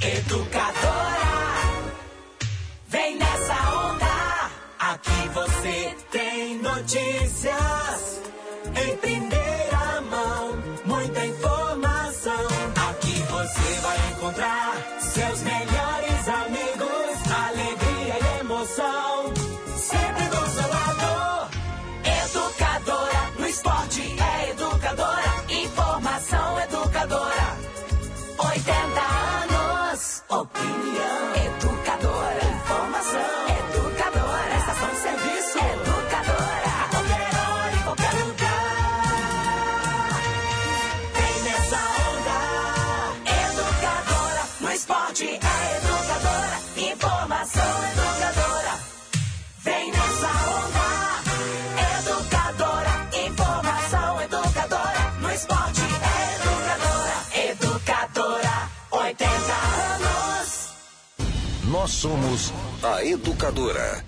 Educadora, somos a Educadora.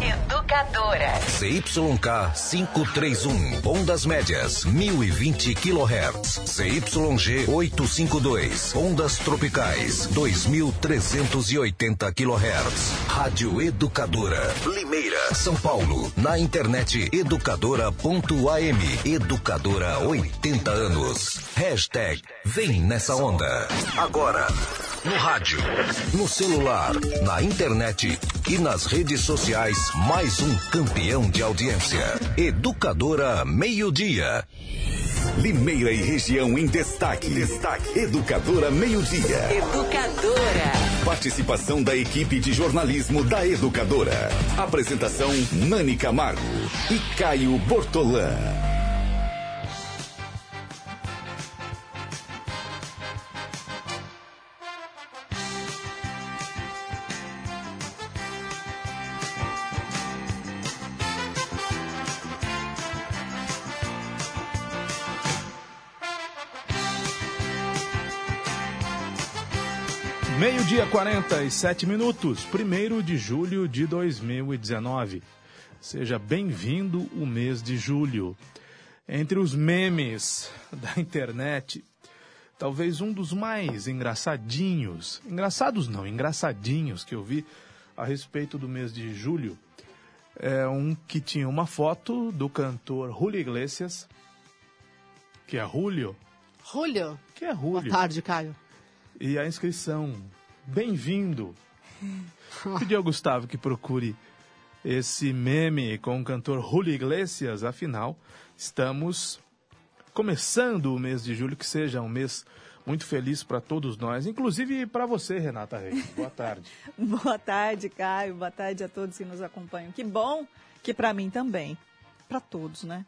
Educadora. CYK 531, ondas médias, 1020 kHz. CYG 852, ondas tropicais, 2380 kHz. Rádio Educadora, Limeira, São Paulo. Na internet educadora.am. Educadora 80 anos. Hashtag Vem nessa onda. Agora, no rádio, no celular, na internet e nas redes sociais, mais um campeão de audiência. Educadora Meio Dia. Limeira e região em destaque. Destaque. Educadora Meio Dia. Educadora. Participação da equipe de jornalismo da Educadora. Apresentação Nani Camargo e Caio Bortolã. Meio-dia 47 minutos, 1 de julho de 2019. Seja bem-vindo o mês de julho. Entre os memes da internet, talvez um dos mais engraçadinhos, engraçados não, engraçadinhos que eu vi a respeito do mês de julho, é um que tinha uma foto do cantor Julio Iglesias, que é Julio, Julio. que é Julio. Boa tarde, Caio. E a inscrição, bem-vindo. Pedi ao Gustavo que procure esse meme com o cantor Julio Iglesias, afinal, estamos começando o mês de julho, que seja um mês muito feliz para todos nós, inclusive para você, Renata Reis. Boa tarde. Boa tarde, Caio. Boa tarde a todos que nos acompanham. Que bom que para mim também. Para todos, né?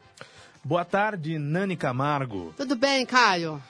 Boa tarde, Nani Camargo. Tudo bem, Caio?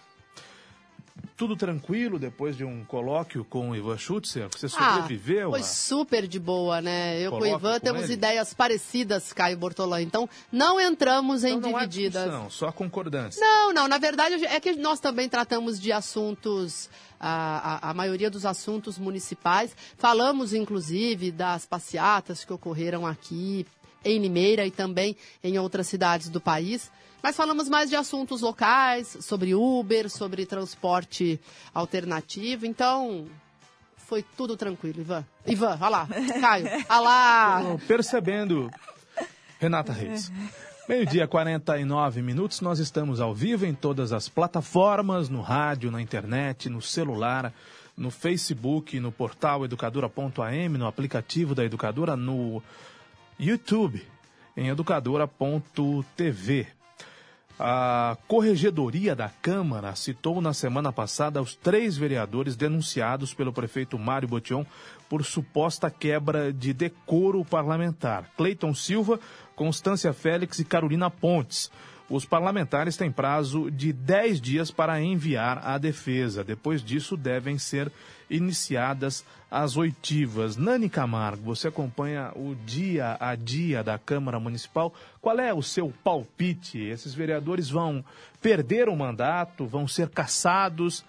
Tudo tranquilo depois de um colóquio com o Ivan Schutzer? Você Ah, sobreviveu? foi a- super de boa, né? Eu Colóquio com o Ivan com temos ele? ideias parecidas, Caio Bortolã. Então, não entramos em Então não divididas. discussão, só concordância. Não, não, na verdade é que nós também tratamos de assuntos, a, a, a maioria dos assuntos municipais. Falamos, inclusive, das passeatas que ocorreram aqui em Limeira e também em outras cidades do país. Mas falamos mais de assuntos locais, sobre Uber, sobre transporte alternativo. Então, foi tudo tranquilo, Ivan. Ivan, olha lá. Caio, olha lá. Percebendo. Renata Reis. Meio-dia, 49 minutos. Nós estamos ao vivo em todas as plataformas, no rádio, na internet, no celular, no Facebook, no portal educadora.am, no aplicativo da Educadora, no YouTube, em educadora.tv. A Corregedoria da Câmara citou na semana passada os três vereadores denunciados pelo prefeito Mário Botion por suposta quebra de decoro parlamentar. Cleiton Silva, Constância Félix e Carolina Pontes. Os parlamentares têm prazo de 10 dias para enviar a defesa. Depois disso, devem ser iniciadas as oitivas. Nani Camargo, você acompanha o dia a dia da Câmara Municipal. Qual é o seu palpite? Esses vereadores vão perder o mandato, vão ser cassados,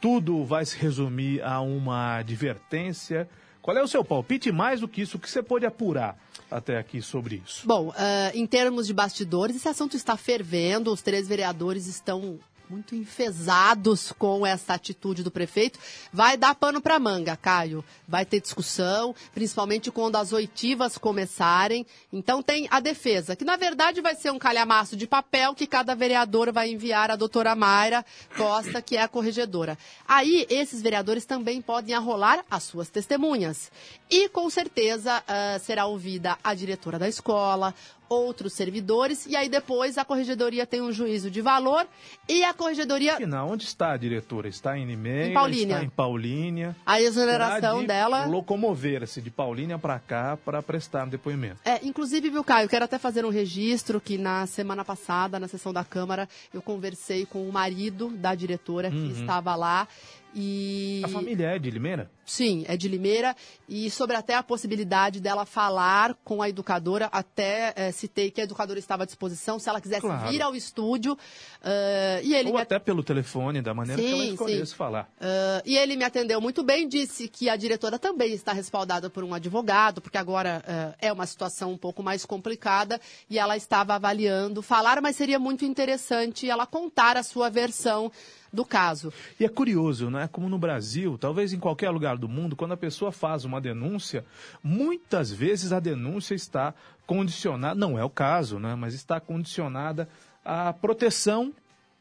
tudo vai se resumir a uma advertência. Qual é o seu palpite? Mais do que isso, o que você pode apurar até aqui sobre isso? Bom, eh, em termos de bastidores, esse assunto está fervendo. Os três vereadores estão muito enfesados com essa atitude do prefeito. Vai dar pano para manga, Caio. Vai ter discussão, principalmente quando as oitivas começarem. Então tem a defesa, que na verdade vai ser um calhamaço de papel que cada vereador vai enviar à doutora Mayra Costa, que é a corregedora. Aí esses vereadores também podem arrolar as suas testemunhas. E com certeza uh, será ouvida a diretora da escola, outros servidores, e aí depois a corregedoria tem um juízo de valor e a corregedoria. Afinal, onde está a diretora? Está em Limeira? Em Paulínia. Está em Paulínia. A exoneração de dela. Locomover-se de Paulínia para cá para prestar um depoimento. É, inclusive, viu, Caio, quero até fazer um registro que na semana passada, na sessão da Câmara, eu conversei com o marido da diretora Uhum. que estava lá. E A família é de Limeira? Sim, é de Limeira. E sobre até a possibilidade dela falar com a educadora, até eh, citei que a educadora estava à disposição, se ela quisesse Claro. vir ao estúdio. eh, e ele Ou me até pelo telefone, da maneira que ela Sim, escolhesse sim. falar. Ah, e ele me atendeu muito bem, disse que a diretora também está respaldada por um advogado, porque agora ah, é uma situação um pouco mais complicada e ela estava avaliando falar, mas seria muito interessante ela contar a sua versão do caso. E é curioso, né? Como no Brasil, talvez em qualquer lugar do mundo, quando a pessoa faz uma denúncia, muitas vezes a denúncia está condicionada, não é o caso, né? Mas está condicionada à proteção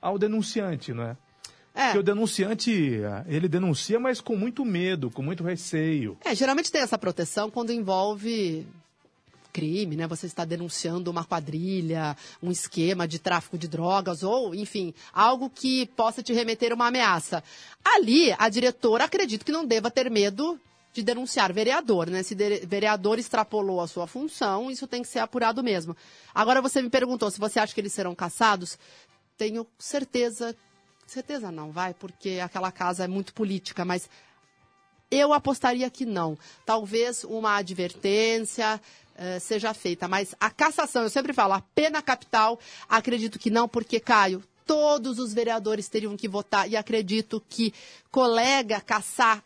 ao denunciante, não é? É. Porque o denunciante, ele denuncia, mas com muito medo, com muito receio. É, geralmente tem essa proteção quando envolve crime, né? Você está denunciando uma quadrilha, um esquema de tráfico de drogas ou, enfim, algo que possa te remeter a uma ameaça. Ali, a diretora acredito que não deva ter medo de denunciar vereador, né? Se vereador extrapolou a sua função, isso tem que ser apurado mesmo. Agora você me perguntou se você acha que eles serão caçados. Tenho certeza, certeza não, vai, porque aquela casa é muito política, mas eu apostaria que não. Talvez uma advertência eh, seja feita, mas a cassação, eu sempre falo, a pena capital, acredito que não, porque, Caio, todos os vereadores teriam que votar e acredito que colega caçar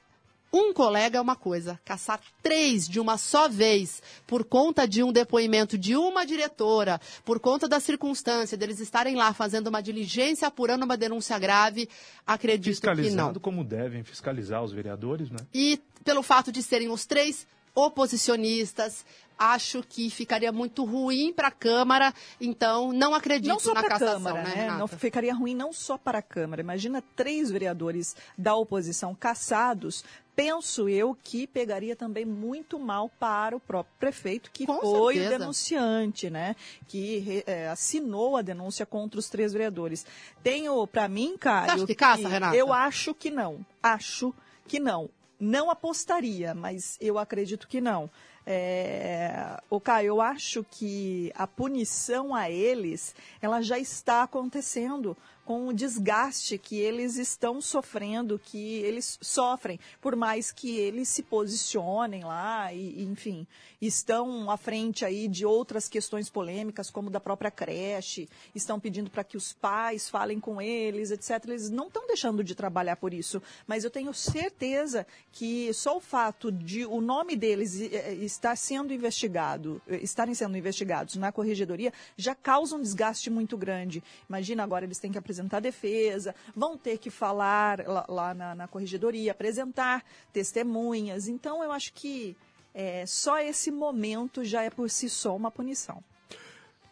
um colega é uma coisa, caçar três de uma só vez por conta de um depoimento de uma diretora, por conta da circunstância deles estarem lá fazendo uma diligência, apurando uma denúncia grave, acredito que não. Fiscalizado como devem fiscalizar os vereadores, né? E pelo fato de serem os três oposicionistas, acho que ficaria muito ruim para a Câmara, então não acredito Não só na para a cassação, Câmara, né, né? Renata? Não ficaria ruim não só para a Câmara. Imagina três vereadores da oposição cassados. Penso eu que pegaria também muito mal para o próprio prefeito, que Com foi certeza. o denunciante, né? Que eh, assinou a denúncia contra os três vereadores. Tenho, para mim. Você acha que caça, Renata? Eu acho que não. Acho que não. Não apostaria, mas eu acredito que não. É, o Caio, eu acho que a punição a eles, ela já está acontecendo com o desgaste que eles estão sofrendo, que eles sofrem, por mais que eles se posicionem lá e, enfim, estão à frente aí de outras questões polêmicas, como da própria creche, estão pedindo para que os pais falem com eles, etc. Eles não estão deixando de trabalhar por isso, mas eu tenho certeza que só o fato de o nome deles eh, estar sendo investigado, eh, estarem sendo investigados na corregedoria, já causa um desgaste muito grande. Imagina agora eles têm que apresentar defesa, vão ter que falar lá, lá na, na corregedoria, apresentar testemunhas. Então eu acho que eh, só esse momento já é por si só uma punição.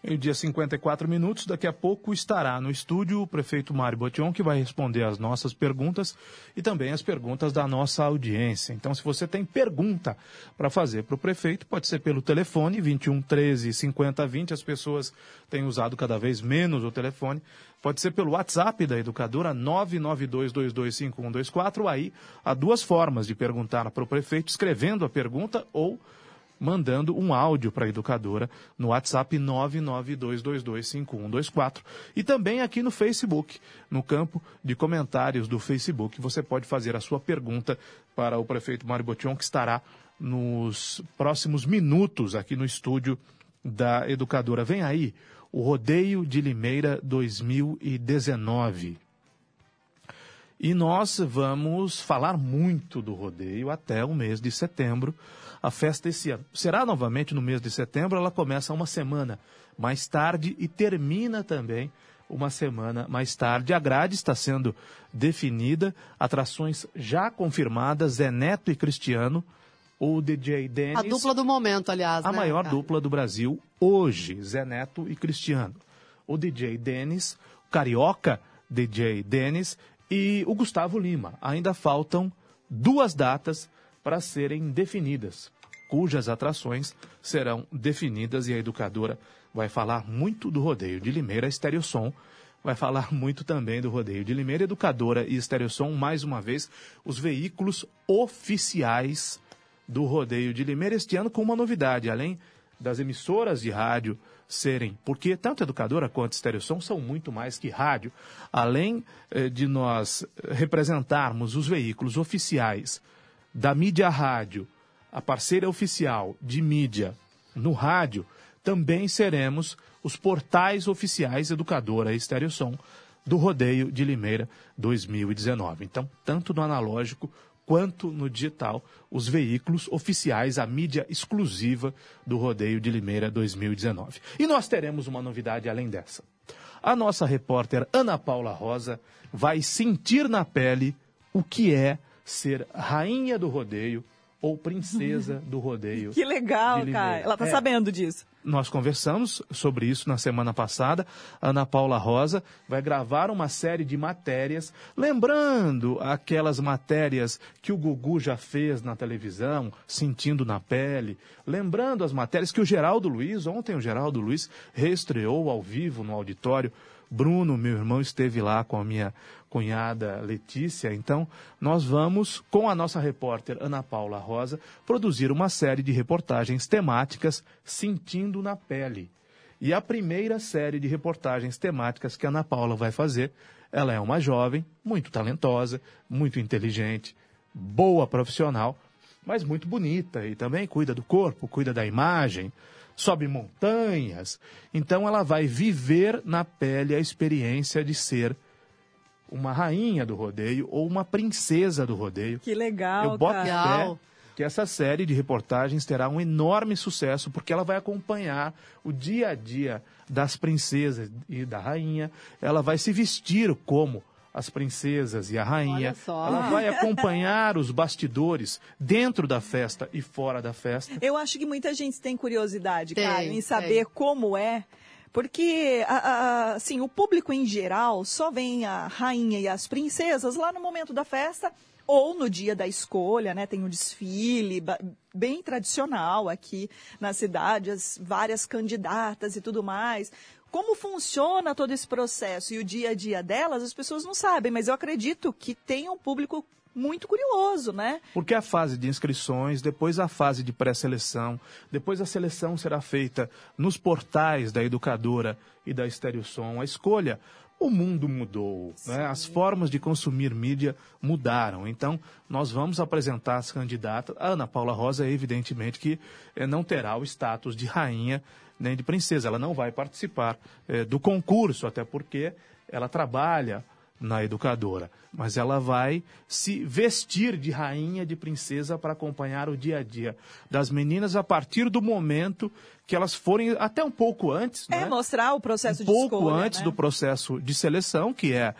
Em dia 54 minutos, daqui a pouco estará no estúdio o prefeito Mário Botion, que vai responder as nossas perguntas e também as perguntas da nossa audiência. Então, se você tem pergunta para fazer para o prefeito, pode ser pelo telefone 21 13 50 20. As pessoas têm usado cada vez menos o telefone. Pode ser pelo WhatsApp da educadora 992225124. Aí há duas formas de perguntar para o prefeito, escrevendo a pergunta ou mandando um áudio para a educadora no WhatsApp 992225124 e também aqui no Facebook, no campo de comentários do Facebook, você pode fazer a sua pergunta para o prefeito Mário Botion, que estará nos próximos minutos aqui no estúdio da educadora. Vem aí, o Rodeio de Limeira 2019. E nós vamos falar muito do rodeio até o mês de setembro. A festa esse ano será novamente no mês de setembro. Ela começa uma semana mais tarde e termina também uma semana mais tarde. A grade está sendo definida, atrações já confirmadas, Zé Neto e Cristiano, o DJ Dennis. A dupla do momento, aliás. A né, maior Caio? dupla do Brasil hoje, Zé Neto e Cristiano. O DJ Dennis, o carioca DJ Dennis e o Gustavo Lima. Ainda faltam duas datas para serem definidas, cujas atrações serão definidas e a educadora vai falar muito do rodeio de Limeira, a Estereosom vai falar muito também do rodeio de Limeira, Educadora e Estereosom, mais uma vez, os veículos oficiais do rodeio de Limeira este ano com uma novidade, além das emissoras de rádio serem, porque tanto Educadora quanto Estereosom são muito mais que rádio, além eh, de nós representarmos os veículos oficiais da mídia rádio, a parceira oficial de mídia no rádio, também seremos os portais oficiais Educadora e Estereosom do Rodeio de Limeira 2019. Então, tanto no analógico quanto no digital, os veículos oficiais, a mídia exclusiva do Rodeio de Limeira 2019. E nós teremos uma novidade além dessa. A nossa repórter Ana Paula Rosa vai sentir na pele o que é ser rainha do rodeio ou princesa do rodeio. Que legal, cara. Ela tá É. sabendo disso. Nós conversamos sobre isso na semana passada. Ana Paula Rosa vai gravar uma série de matérias, lembrando aquelas matérias que o Gugu já fez na televisão, sentindo na pele, lembrando as matérias que o Geraldo Luiz, ontem o Geraldo Luiz reestreou ao vivo no auditório. Bruno, meu irmão, esteve lá com a minha cunhada Letícia. Então, nós vamos, com a nossa repórter Ana Paula Rosa, produzir uma série de reportagens temáticas Sentindo na Pele. E a primeira série de reportagens temáticas que a Ana Paula vai fazer, ela é uma jovem, muito talentosa, muito inteligente, boa profissional, mas muito bonita e também cuida do corpo, cuida da imagem, sobe montanhas. Então ela vai viver na pele a experiência de ser uma rainha do rodeio ou uma princesa do rodeio. Que legal, Eu boto cara. fé que essa série de reportagens terá um enorme sucesso, porque ela vai acompanhar o dia a dia das princesas e da rainha. Ela vai se vestir como as princesas e a rainha. Ela vai acompanhar os bastidores dentro da festa e fora da festa. Eu acho que muita gente tem curiosidade, Tem, cara, em saber tem. como é. Porque, a- a- assim, o público em geral só vem a rainha e as princesas lá no momento da festa ou no dia da escolha, né? Tem um desfile bem tradicional aqui na cidade, as várias candidatas e tudo mais. Como funciona todo esse processo e o dia a dia delas, as pessoas não sabem, mas eu acredito que tem um público muito curioso, né? Porque a fase de inscrições, depois a fase de pré-seleção, depois a seleção será feita nos portais da educadora e da Estereosom. A escolha, o mundo mudou, né? as formas de consumir mídia mudaram. Então, nós vamos apresentar as candidatas. A Ana Paula Rosa, evidentemente, que eh, não terá o status de rainha nem de princesa. Ela não vai participar eh, do concurso, até porque ela trabalha na educadora, mas ela vai se vestir de rainha, de princesa para acompanhar o dia a dia das meninas a partir do momento que elas forem até um pouco antes, É né? mostrar o processo um de pouco escolha, antes né? do processo de seleção, que é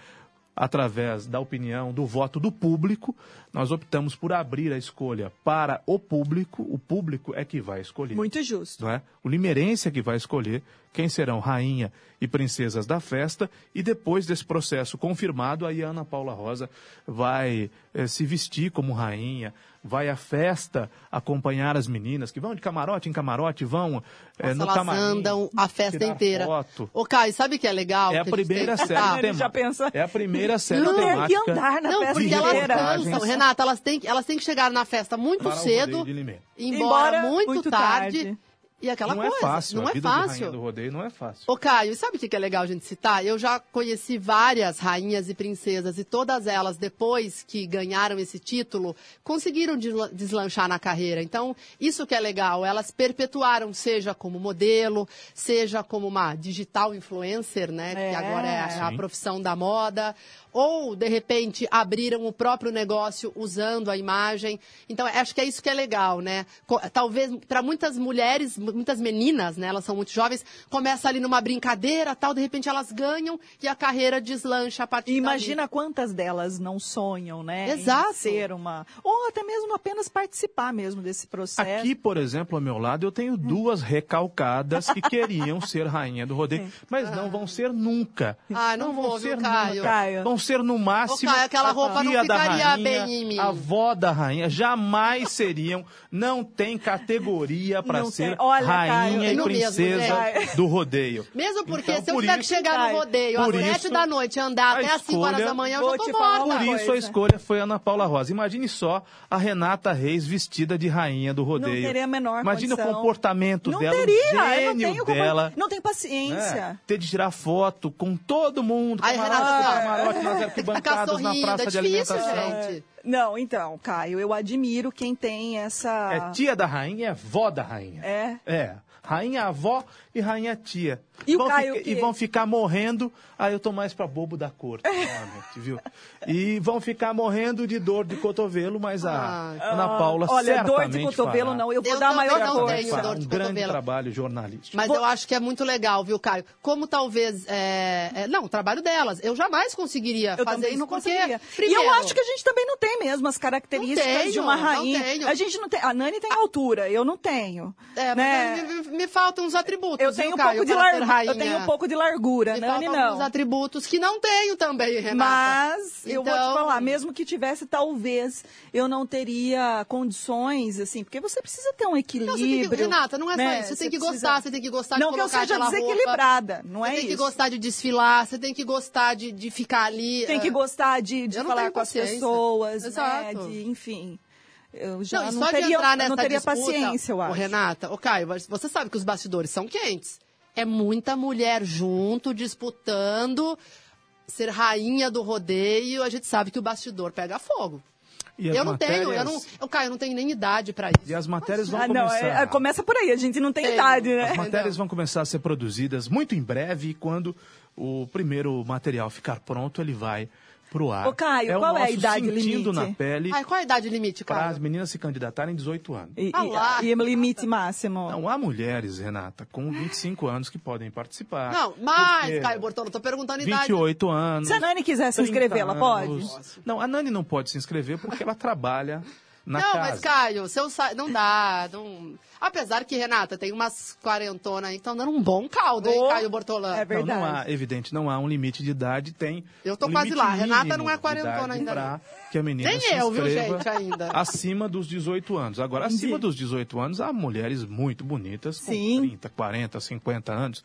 através da opinião, do voto do público, nós optamos por abrir a escolha para o público. O público é que vai escolher Muito justo. não é? O limeirense é que vai escolher quem serão rainha e princesas da festa e depois desse processo confirmado, aí a Ana Paula Rosa vai eh, se vestir como rainha, vai à festa acompanhar as meninas que vão de camarote em camarote, vão eh, Nossa, no elas camarim, andam a festa inteira. foto. Ô, Caio, sabe o que é legal? É a primeira série citar? Ele já pensa- É a primeira série Não tem que andar na Não, festa porque elas inteira. cansam. Renata, elas têm, que- elas têm que chegar na festa muito para cedo, ir Embora embora muito, muito tarde. tarde. E aquela não coisa. é fácil, não a é vida de rainha fácil. do rodeio não é fácil. Ô, Caio, sabe o que é legal a gente citar? Eu já conheci várias rainhas e princesas e todas elas, depois que ganharam esse título, conseguiram desla- deslanchar na carreira. Então, isso que é legal. Elas perpetuaram, seja como modelo, seja como uma digital influencer, né? É. Que agora é a Sim. profissão da moda. Ou de repente abriram o próprio negócio usando a imagem. Então acho que é isso que é legal, né? Talvez para muitas mulheres, mu- muitas meninas, né? Elas são muito jovens, começa ali numa brincadeira, tal, de repente elas ganham e a carreira deslancha a partir E dali. imagina quantas delas não sonham, né? em Exato. ser uma. Ou até mesmo apenas participar mesmo desse processo. Aqui, por exemplo, ao meu lado, eu tenho duas recalcadas que queriam ser rainha do rodeio, mas não vão ser nunca. Ah, não vou, viu, Caio? Caio. Vão ser no máximo Ô, aquela a roupa não ficaria rainha, bem em mim. a avó da rainha. Jamais seriam, não tem categoria para ser tem. Olha, Caio, rainha e princesa Mesmo, do rodeio. Mesmo porque Então, se eu por tiver que chegar Caio, no rodeio às sete da noite e andar até às 5 horas da manhã, eu já tô morta. Por isso a escolha foi Ana Paula Rosa. Imagine só a Renata Reis vestida de rainha do rodeio. Não teria a menor Imagine condição. o comportamento não dela, teria, o eu não gênio tenho como- dela. Não tem paciência. né? Ter de tirar foto com todo mundo, Aí, Renata, camarote nas Ficar arquibancadas, na praça é de difícil, alimentação. gente. Não, então, Caio, eu admiro quem tem essa. É tia da rainha, é vó da rainha. É? É. Rainha avó e rainha tia. E o vão Caio fica- e vão ficar morrendo. Aí eu tô mais pra bobo da corte, realmente, viu? E vão ficar morrendo de dor de cotovelo, mas a Ah. Ana Paula Olha, dor certamente de cotovelo fará. não, eu vou Eu dar maior não força. tenho dor de um grande cotovelo. trabalho jornalístico. Mas eu acho que é muito legal, viu, Caio? Como talvez. é, é, não, o trabalho delas. Eu jamais conseguiria Eu fazer também isso. não conseguiria. Primeiro, e eu acho que a gente também não tem mesmo as características tenho, de uma não rainha. tenho. A gente não tem. A Nani tem altura, eu não tenho. É, né? mas me, me faltam uns atributos. Eu tenho um pouco de para ser lar... rainha. eu tenho um pouco de largura, Nani não. alguns atributos que não tenho também, Renata. Mas eu vou te Então- falar, mesmo que tivesse, talvez eu não teria condições, assim, porque você precisa ter um Não, equilíbrio. você tem que, Renata, não é né? só isso. Você, tem que precisa- gostar, você tem que gostar Não de que eu colocar seja aquela roupa. desequilibrada, não é Você tem que isso. gostar de desfilar, você tem que gostar de, de ficar ali. Tem é, que gostar de, de não falar com as pessoas, né? De, enfim. Eu já Não, e não, só de teria, entrar eu nessa não teria disputa, paciência, eu ô, acho. Renata, ô Caio, você sabe que os bastidores são quentes. É muita mulher junto, disputando, ser rainha do rodeio. A gente sabe que o bastidor pega fogo. E Eu não tenho, eu matérias- não. Eu, Caio, eu não tenho nem idade pra isso. E as matérias vão Ah, não, começar... é- é- começa por aí, a gente não tem Tenho. idade, né? As matérias vão começar a ser produzidas muito em breve, quando o primeiro material ficar pronto, ele vai pro ar. Ô, Caio, é o qual é a idade sentindo limite? na pele Ai, qual a idade limite, para as Caio? meninas se candidatarem 18 anos. E, Ah lá. e, e limite máximo. Não, há mulheres, Renata, com 25 anos que podem participar. Não, mais, Porque Caio Bortolo, tô perguntando a idade. 28 anos. Se a Nani quiser se 30 inscrever, ela pode? Não, a Nani não pode se inscrever porque ela trabalha na não, casa. mas Caio, se eu sa... não dá. Não... Apesar que, Renata, tem umas quarentonas aí que estão dando um bom caldo, hein, Oh, Caio Bortolano? é Não, não há, verdade. evidente, não há um limite de idade, tem. Eu tô um quase lá. Renata não é quarentona ainda pra que a menina Nem se eu, viu, gente, ainda. Acima dos 18 anos. Agora, acima dos 18 anos, há mulheres muito bonitas, com Sim. 30, 40, 50 anos.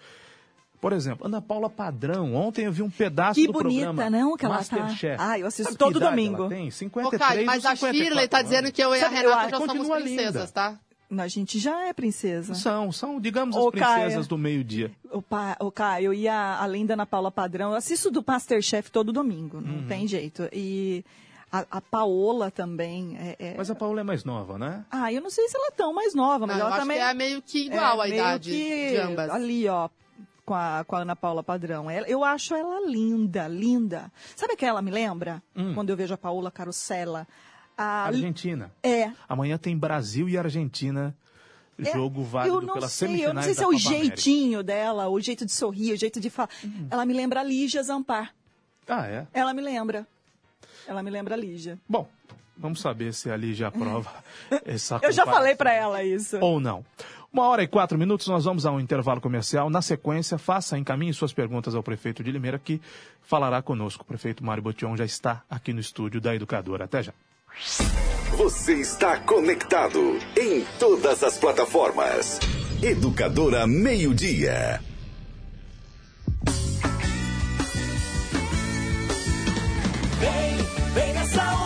Por exemplo, Ana Paula Padrão. Ontem eu vi um pedaço Que do bonita, programa não, que ela tá. Ah, eu assisto Sabe todo que domingo. Ela tem? Ô, 53 Caio, mas a 54 Shirley tá dizendo que eu e a Sabe, Renata já somos princesas, linda. tá? A gente já é princesa. São, são, digamos, Ô, as princesas Caia. do meio-dia. O, pa, o Caio e a, além da Ana Paula Padrão, eu assisto do Masterchef todo domingo, não Uhum. tem jeito. E a, a Paola também. É, é- Mas a Paula é mais nova, né? Ah, eu não sei se ela é tão mais nova, mas Não, eu ela acho também. que é meio que igual é a meio idade que de ambas. Ali, ó, com a, com a Ana Paula Padrão. Ela- eu acho ela linda, linda. Sabe o que ela me lembra? Hum. Quando eu vejo a Paola Carosella. A, Argentina. é. Amanhã tem Brasil e Argentina. É, Jogo válido eu não pelas sei, semifinais eu não sei se é o Copa América. jeitinho dela, o jeito de sorrir, o jeito de falar. Uhum. Ela me lembra a Lígia Zampar. Ah, é? Ela me lembra. Ela me lembra a Lígia. Bom, vamos saber se ali já aprova essa Eu já falei pra ela isso. Ou não. Uma hora e quatro minutos, nós vamos a um intervalo comercial. Na sequência, faça, encaminhe suas perguntas ao prefeito de Limeira, que falará conosco. O prefeito Mário Botion já está aqui no estúdio da Educadora. Até já. Você está conectado em todas as plataformas. Educadora Meio Dia. Vem, vem nessa onda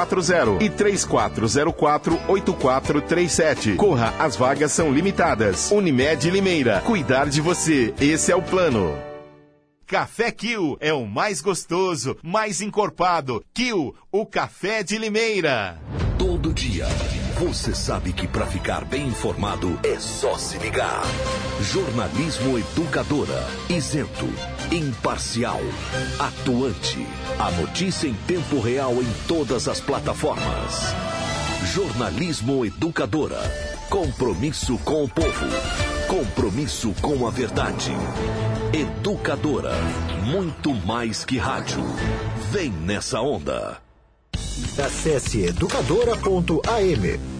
8440 e 3404 8437. Corra, as vagas são limitadas. Unimed Limeira. Cuidar de você. Esse é o plano. Café Kill é o mais gostoso, mais encorpado. Kill, o café de Limeira. Todo dia, você sabe que para ficar bem informado é só se ligar. Jornalismo Educadora, isento, imparcial, atuante. A notícia em tempo real em todas as plataformas. Jornalismo Educadora. Compromisso com o povo. Compromisso com a verdade. Educadora. Muito mais que rádio. Vem nessa onda. Acesse educadora.am.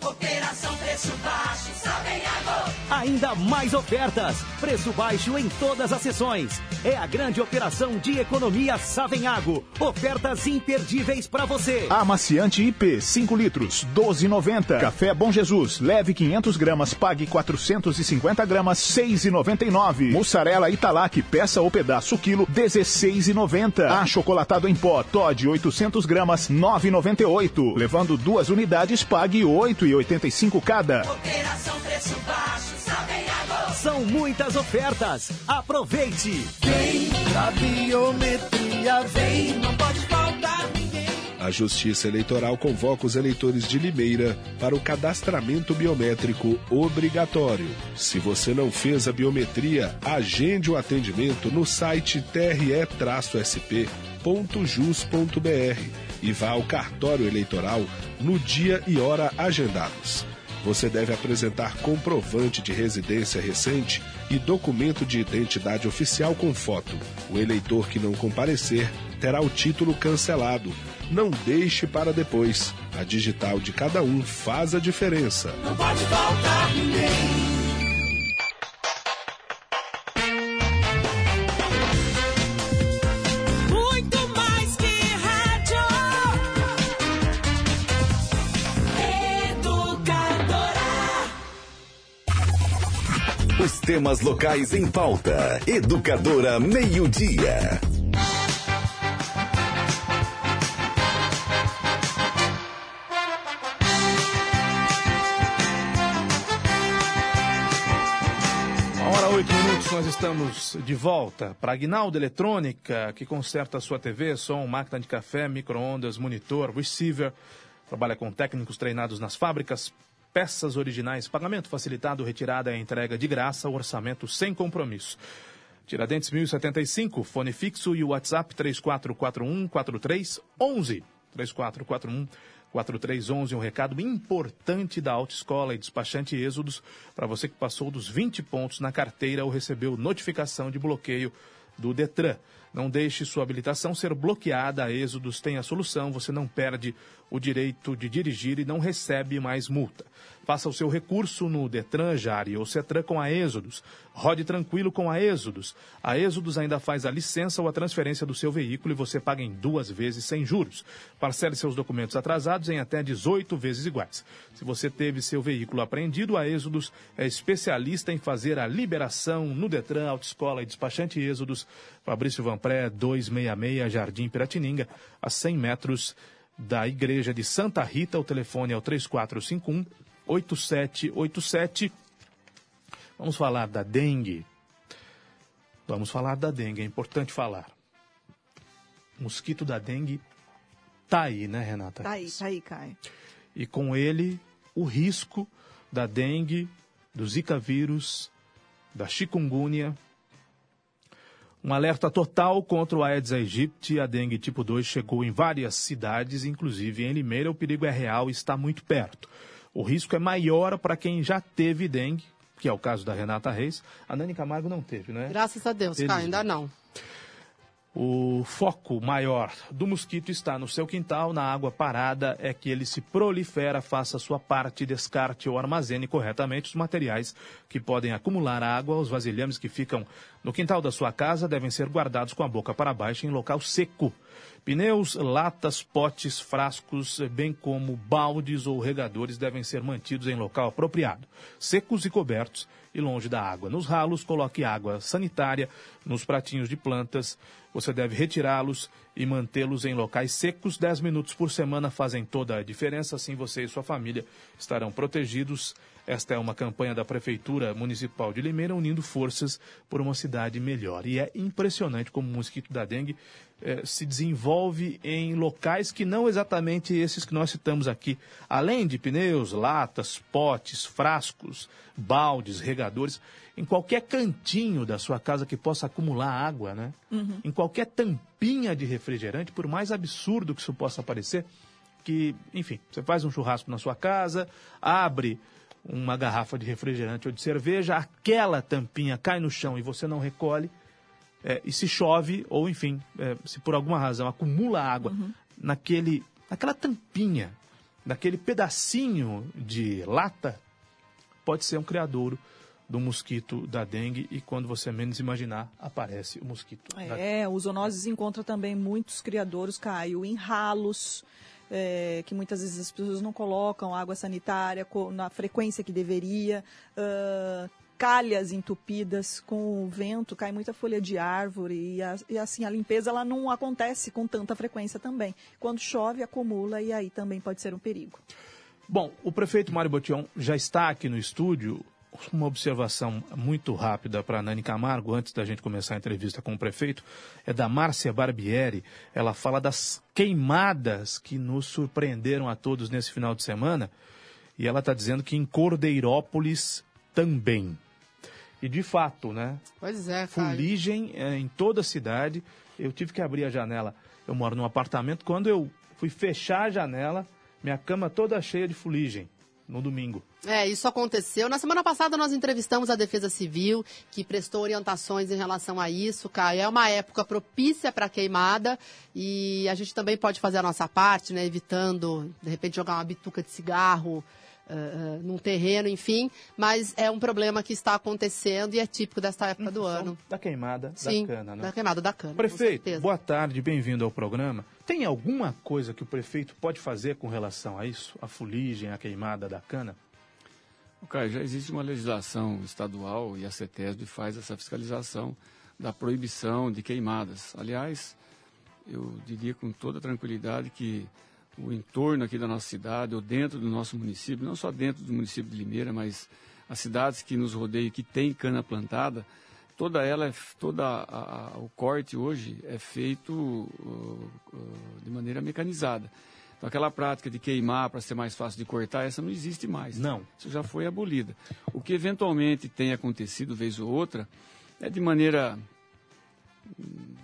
Operação Preço Baixo, Savenhago. Ainda mais ofertas. Preço baixo em todas as sessões. É a grande operação de economia Savenhago. Ofertas imperdíveis para você. Amaciante IP, 5 litros, 12,90. Café Bom Jesus, leve 500 gramas, pague 450 gramas, 6,99. Mussarela Italac, peça ou pedaço quilo, 16,90. Achocolatado em pó, Todd, 800 gramas, 9,98. Levando duas unidades, pague 8,85 cada. Operação Preço Baixo. São muitas ofertas. Aproveite. Vem pra biometria, vem, não pode faltar ninguém. A Justiça Eleitoral convoca os eleitores de Limeira para o cadastramento biométrico obrigatório. Se você não fez a biometria, agende o atendimento no site tre-sp.jus.br e vá ao cartório eleitoral no dia e hora agendados. Você deve apresentar comprovante de residência recente e documento de identidade oficial com foto. O eleitor que não comparecer terá o título cancelado. Não deixe para depois. A digital de cada um faz a diferença. Não pode faltar ninguém. Temas locais em pauta. Educadora Meio-Dia. Uma hora oito minutos, nós estamos de volta para Aguinaldo Eletrônica, que conserta a sua TV, som, máquina de café, micro-ondas, monitor, receiver. Trabalha com técnicos treinados nas fábricas, peças originais, pagamento facilitado, retirada e entrega de graça, orçamento sem compromisso. Tiradentes 1075, fone fixo e o WhatsApp 3441 4311. 3441 4311, um recado importante da Autoescola e Despachante Êxodos para você que passou dos 20 pontos na carteira ou recebeu notificação de bloqueio do Detran. Não deixe sua habilitação ser bloqueada. A Êxodos tem a solução. Você não perde o direito de dirigir e não recebe mais multa. Faça o seu recurso no Detran, Jari ou Cetran com a Êxodos. Rode tranquilo com a Êxodos. A Êxodos ainda faz a licença ou a transferência do seu veículo e você paga em duas vezes sem juros. Parcele seus documentos atrasados em até 18 vezes iguais. Se você teve seu veículo apreendido, a Êxodos é especialista em fazer a liberação no Detran, Autoescola e Despachante Êxodos. Fabrício Vanpré, 266, Jardim Piratininga, a 100 metros da Igreja de Santa Rita. O telefone é o 3451 8787. Vamos falar da dengue. Vamos falar da dengue, é importante falar. O mosquito da dengue tá aí, né, Renata? Tá aí, tá aí, Caio. E com ele, o risco da dengue, do Zika vírus, da chikungunya. Um alerta total contra o Aedes aegypti. A dengue tipo 2 chegou em várias cidades, inclusive em Limeira. O perigo é real e está muito perto. O risco é maior para quem já teve dengue, que é o caso da Renata Reis. A Nani Camargo não teve, né? Graças a Deus, Eles- Caio, ainda não. O foco maior do mosquito está no seu quintal, na água parada, é que ele se prolifera, faça sua parte, descarte ou armazene corretamente os materiais que podem acumular água. Os vasilhames que ficam no quintal da sua casa devem ser guardados com a boca para baixo em local seco. Pneus, latas, potes, frascos, bem como baldes ou regadores devem ser mantidos em local apropriado, secos e cobertos e longe da água. Nos ralos, coloque água sanitária nos pratinhos de plantas. Você deve retirá-los e mantê-los em locais secos. 10 minutos por semana fazem toda a diferença. Assim você e sua família estarão protegidos. Esta é uma campanha da Prefeitura Municipal de Limeira unindo forças por uma cidade melhor. E é impressionante como o mosquito da dengue eh, se desenvolve em locais que não exatamente esses que nós citamos aqui. Além de pneus, latas, potes, frascos, baldes, regadores, em qualquer cantinho da sua casa que possa acumular água, né? Uhum. Em qualquer tampinha de refrigerante, por mais absurdo que isso possa parecer, que, enfim, você faz um churrasco na sua casa, abre uma garrafa de refrigerante ou de cerveja, aquela tampinha cai no chão e você não recolhe, é, e se chove, ou enfim, é, se por alguma razão acumula água naquele, naquela tampinha, naquele pedacinho de lata, pode ser um criadouro do mosquito da dengue e quando você menos imaginar, aparece o mosquito. da É, o zoonoses encontra também muitos criadores, Caio, em ralos, é, que muitas vezes as pessoas não colocam água sanitária na frequência que deveria, ah, calhas entupidas com o vento, cai muita folha de árvore e, a- e assim a limpeza ela não acontece com tanta frequência também. Quando chove acumula e aí também pode ser um perigo. Bom, o prefeito Mário Botion já está aqui no estúdio. Uma observação muito rápida para a Nani Camargo, antes da gente começar a entrevista com o prefeito, é da Márcia Barbieri. Ela fala das queimadas que nos surpreenderam a todos nesse final de semana. E ela está dizendo que em Cordeirópolis também. E de fato, né? Pois é, Caio. Fuligem é, em toda a cidade. Eu tive que abrir a janela. Eu moro num apartamento. Quando eu fui fechar a janela, minha cama toda cheia de fuligem no domingo. É, isso aconteceu. Na semana passada nós entrevistamos a Defesa Civil, que prestou orientações em relação a isso, Caio. É uma época propícia para queimada e a gente também pode fazer a nossa parte, né? Evitando, de repente, jogar uma bituca de cigarro eh, num terreno, enfim. Mas é um problema que está acontecendo e é típico desta época do ano. Da queimada Sim, da cana, né? da queimada da cana. Prefeito, boa tarde, bem-vindo ao programa. Tem alguma coisa que o prefeito pode fazer com relação a isso? A fuligem, a queimada da cana? Caio, já existe uma legislação estadual e a CETESB faz essa fiscalização da proibição de queimadas. Aliás, eu diria com toda tranquilidade que o entorno aqui da nossa cidade, ou dentro do nosso município, não só dentro do município de Limeira, mas as cidades que nos rodeiam, que têm cana plantada, toda ela, toda a- a- o corte hoje é feito uh, uh, de maneira mecanizada. Então, aquela prática de queimar para ser mais fácil de cortar, essa não existe mais. Não. Isso já foi abolida. O que eventualmente tem acontecido, vez ou outra, é de maneira,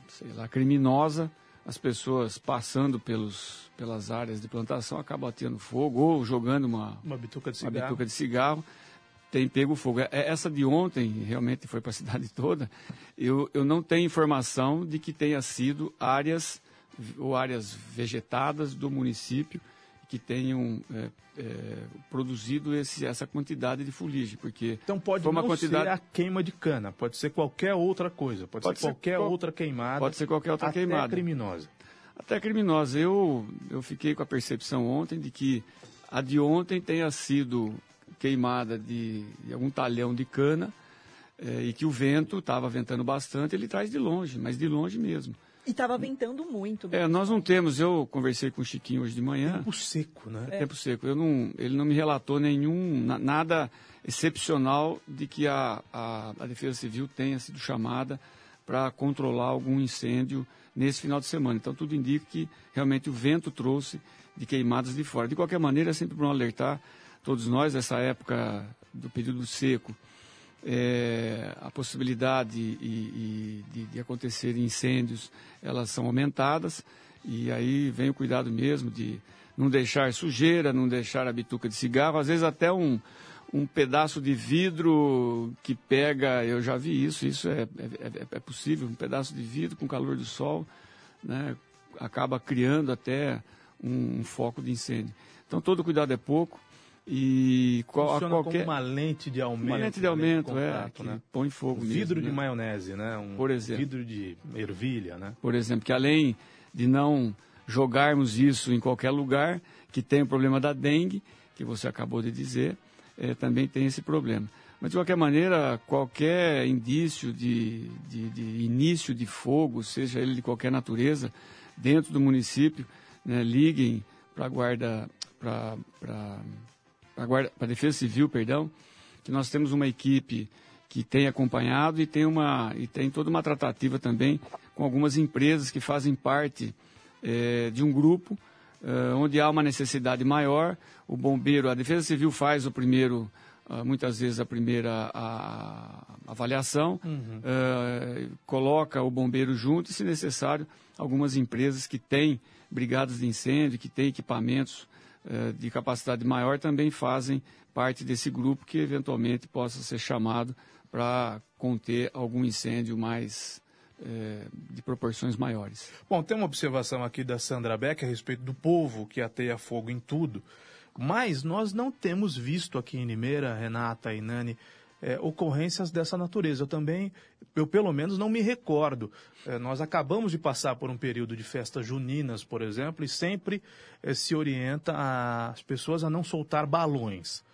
sei lá, criminosa, as pessoas passando pelos, pelas áreas de plantação acabam atendo fogo ou jogando uma, Uma bituca de uma cigarro. bituca de cigarro. Tem pego fogo. É, Essa de ontem, realmente foi para a cidade toda, eu, eu não tenho informação de que tenha sido áreas ou áreas vegetadas do município que tenham é, é, produzido esse, essa quantidade de fuligem, porque Então pode uma quantidade ser a queima de cana, pode ser qualquer outra coisa, pode, Pode ser ser qualquer qual- outra queimada. Pode ser qualquer outra até queimada. criminosa. até criminosa. Eu, eu fiquei com a percepção ontem de que a de ontem tenha sido queimada de, de algum talhão de cana eh, e que o vento estava ventando bastante, ele traz de longe, mas de longe mesmo. E estava ventando muito. É, nós não temos, eu conversei com o Chiquinho hoje de manhã. Tempo seco, né? É. Tempo seco. Eu não, ele não me relatou nenhum, na- nada excepcional de que a, a, a Defesa Civil tenha sido chamada para controlar algum incêndio nesse final de semana. Então, tudo indica que realmente o vento trouxe de queimadas de fora. De qualquer maneira, é sempre bom alertar todos nós, essa época do período seco, é, a possibilidade e, e de, de acontecer incêndios, elas são aumentadas. E aí vem o cuidado mesmo de não deixar sujeira, não deixar a bituca de cigarro, às vezes até um, um pedaço de vidro que pega, eu já vi isso, isso é, é, é- é possível, um pedaço de vidro com calor do sol, né, acaba criando até um, um foco de incêndio. Então todo cuidado é pouco e qual, a qualquer uma lente de aumento. uma lente de né, aumento, contato, é, que né? põe fogo Um mesmo, vidro de né? maionese, né? Um Por exemplo. vidro de ervilha, né? por exemplo, que além de não jogarmos isso em qualquer lugar, que tem o problema da dengue, que você acabou de dizer, eh, também tem esse problema. Mas, de qualquer maneira, qualquer indício de, de, de início de fogo, seja ele de qualquer natureza, dentro do município, né, liguem para a guarda, para para a Defesa Civil, perdão, que nós temos uma equipe que tem acompanhado e tem uma e tem toda uma tratativa também com algumas empresas que fazem parte eh, de um grupo eh, onde há uma necessidade maior. O bombeiro, a Defesa Civil faz o primeiro, ah, muitas vezes a primeira a- avaliação, Uhum. eh, coloca o bombeiro junto e, se necessário, algumas empresas que têm brigadas de incêndio, que têm equipamentos de capacidade maior, também fazem parte desse grupo que eventualmente possa ser chamado para conter algum incêndio mais eh, de proporções maiores. Bom, tem uma observação aqui da Sandra Beck a respeito do povo que ateia fogo em tudo, mas nós não temos visto aqui em Limeira, Renata e Nani, eh, ocorrências dessa natureza. Eu também, eu pelo menos não me recordo. Eh, nós acabamos de passar por um período de festas juninas, por exemplo, e sempre eh, se orienta as pessoas a não soltar balões.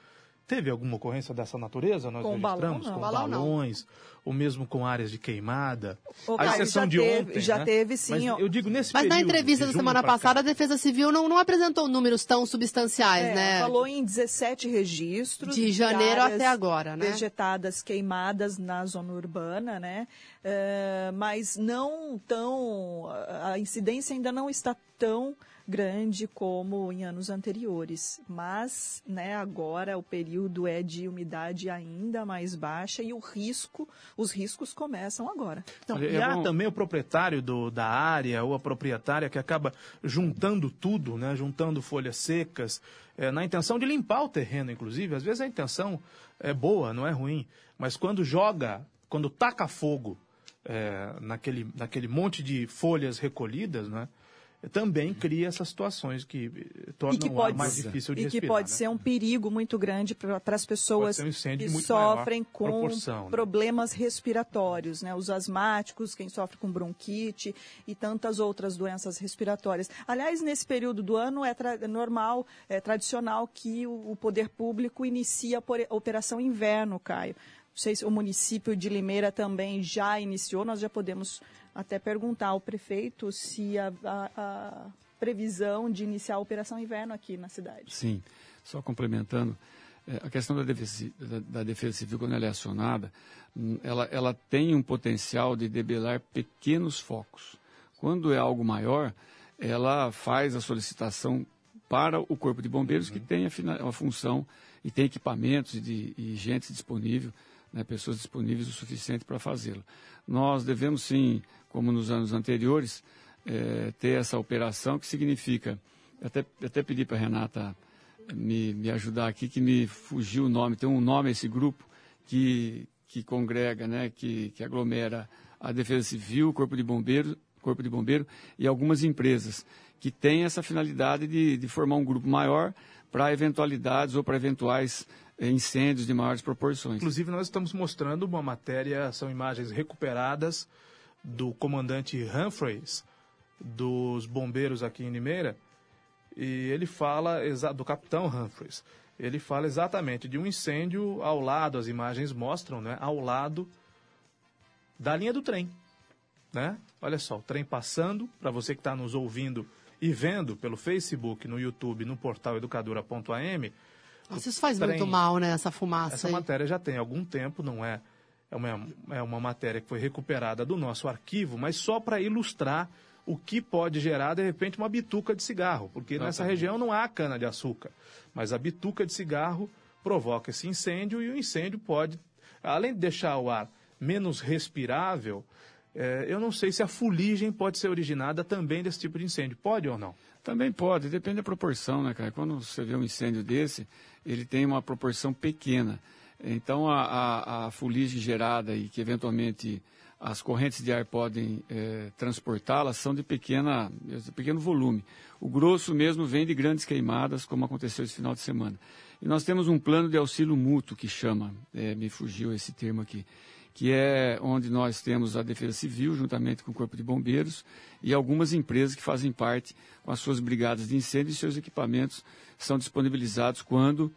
Teve alguma ocorrência dessa natureza? Nós Com balão, registramos não. com Balão, não. balões, ou mesmo com áreas de queimada. Ô, a exceção já de teve- ontem. já né? teve, sim, Mas eu digo nesse Mas na entrevista de da semana pra cá. passada, a Defesa Civil não, não apresentou números tão substanciais, É, né? Falou em 17 registros. De janeiro áreas até agora, né? Vegetadas queimadas na zona urbana, né? É, mas não tão. A incidência ainda não está tão grande como em anos anteriores. Mas, né, agora o período é de umidade ainda mais baixa e o risco, os riscos começam agora. Não, Olha, e é há bom- também o proprietário do- da área ou a proprietária que acaba juntando tudo, né? juntando folhas secas, eh, na intenção de limpar o terreno, inclusive. Às vezes a intenção é boa, não é ruim, mas quando joga, quando taca fogo eh, naquele, naquele monte de folhas recolhidas, né? Também cria essas situações que eh, tornam o mais difícil de e respirar. que pode né? ser um perigo muito grande para as pessoas um que sofrem com né? problemas respiratórios, né? Os asmáticos, quem sofre com bronquite e tantas outras doenças respiratórias. Aliás, nesse período do ano é, normal, é tradicional que o, o poder público inicie a por- a operação inverno, Caio. Não sei se o município de Limeira também já iniciou, nós já podemos até perguntar ao prefeito se a, a- a previsão de iniciar a operação inverno aqui na cidade. Sim, só complementando, eh, a questão da defesa, da, da defesa civil, quando ela é acionada, hum, ela, ela tem um potencial de debelar pequenos focos. Quando é algo maior, ela faz a solicitação para o Corpo de Bombeiros, que tem a, a função e tem equipamentos e, de, e gente disponível, né, pessoas disponíveis o suficiente para fazê-lo. Nós devemos, sim, como nos anos anteriores, eh, ter essa operação, que significa, até, até pedi para a Renata me, me ajudar aqui, que me fugiu o nome. Tem um nome esse grupo que, que congrega, né, que, que aglomera a Defesa Civil, o Corpo de Bombeiro, Corpo de Bombeiro e algumas empresas que têm essa finalidade de, de formar um grupo maior para eventualidades ou para eventuais eh, incêndios de maiores proporções. Inclusive, nós estamos mostrando uma matéria, são imagens recuperadas do comandante Humphreys, dos bombeiros aqui em Limeira, e ele fala, do capitão Humphreys, ele fala exatamente de um incêndio ao lado, as imagens mostram, né, ao lado da linha do trem, né? Olha só, o trem passando, para você que está nos ouvindo e vendo pelo Facebook, no YouTube, no portal educadora.am, isso faz trem- muito mal, né, essa fumaça essa aí. matéria já tem algum tempo, não é? É uma, é uma matéria que foi recuperada do nosso arquivo, mas só para ilustrar o que pode gerar, de repente, uma bituca de cigarro. Porque nessa Exatamente. região não há cana-de-açúcar. Mas a bituca de cigarro provoca esse incêndio e o incêndio pode, além de deixar o ar menos respirável, eh, eu não sei se a fuligem pode ser originada também desse tipo de incêndio. Pode ou não? Também pode, depende da proporção, né, cara? Quando você vê um incêndio desse, ele tem uma proporção pequena. Então, a, a, a fuligem gerada e que eventualmente as correntes de ar podem eh, transportá-las são de, pequena, de pequeno volume. O grosso mesmo vem de grandes queimadas, como aconteceu esse final de semana. E nós temos um plano de auxílio mútuo que chama, eh, me fugiu esse termo aqui, que é onde nós temos a Defesa Civil, juntamente com o Corpo de Bombeiros, e algumas empresas que fazem parte com as suas brigadas de incêndio e seus equipamentos são disponibilizados quando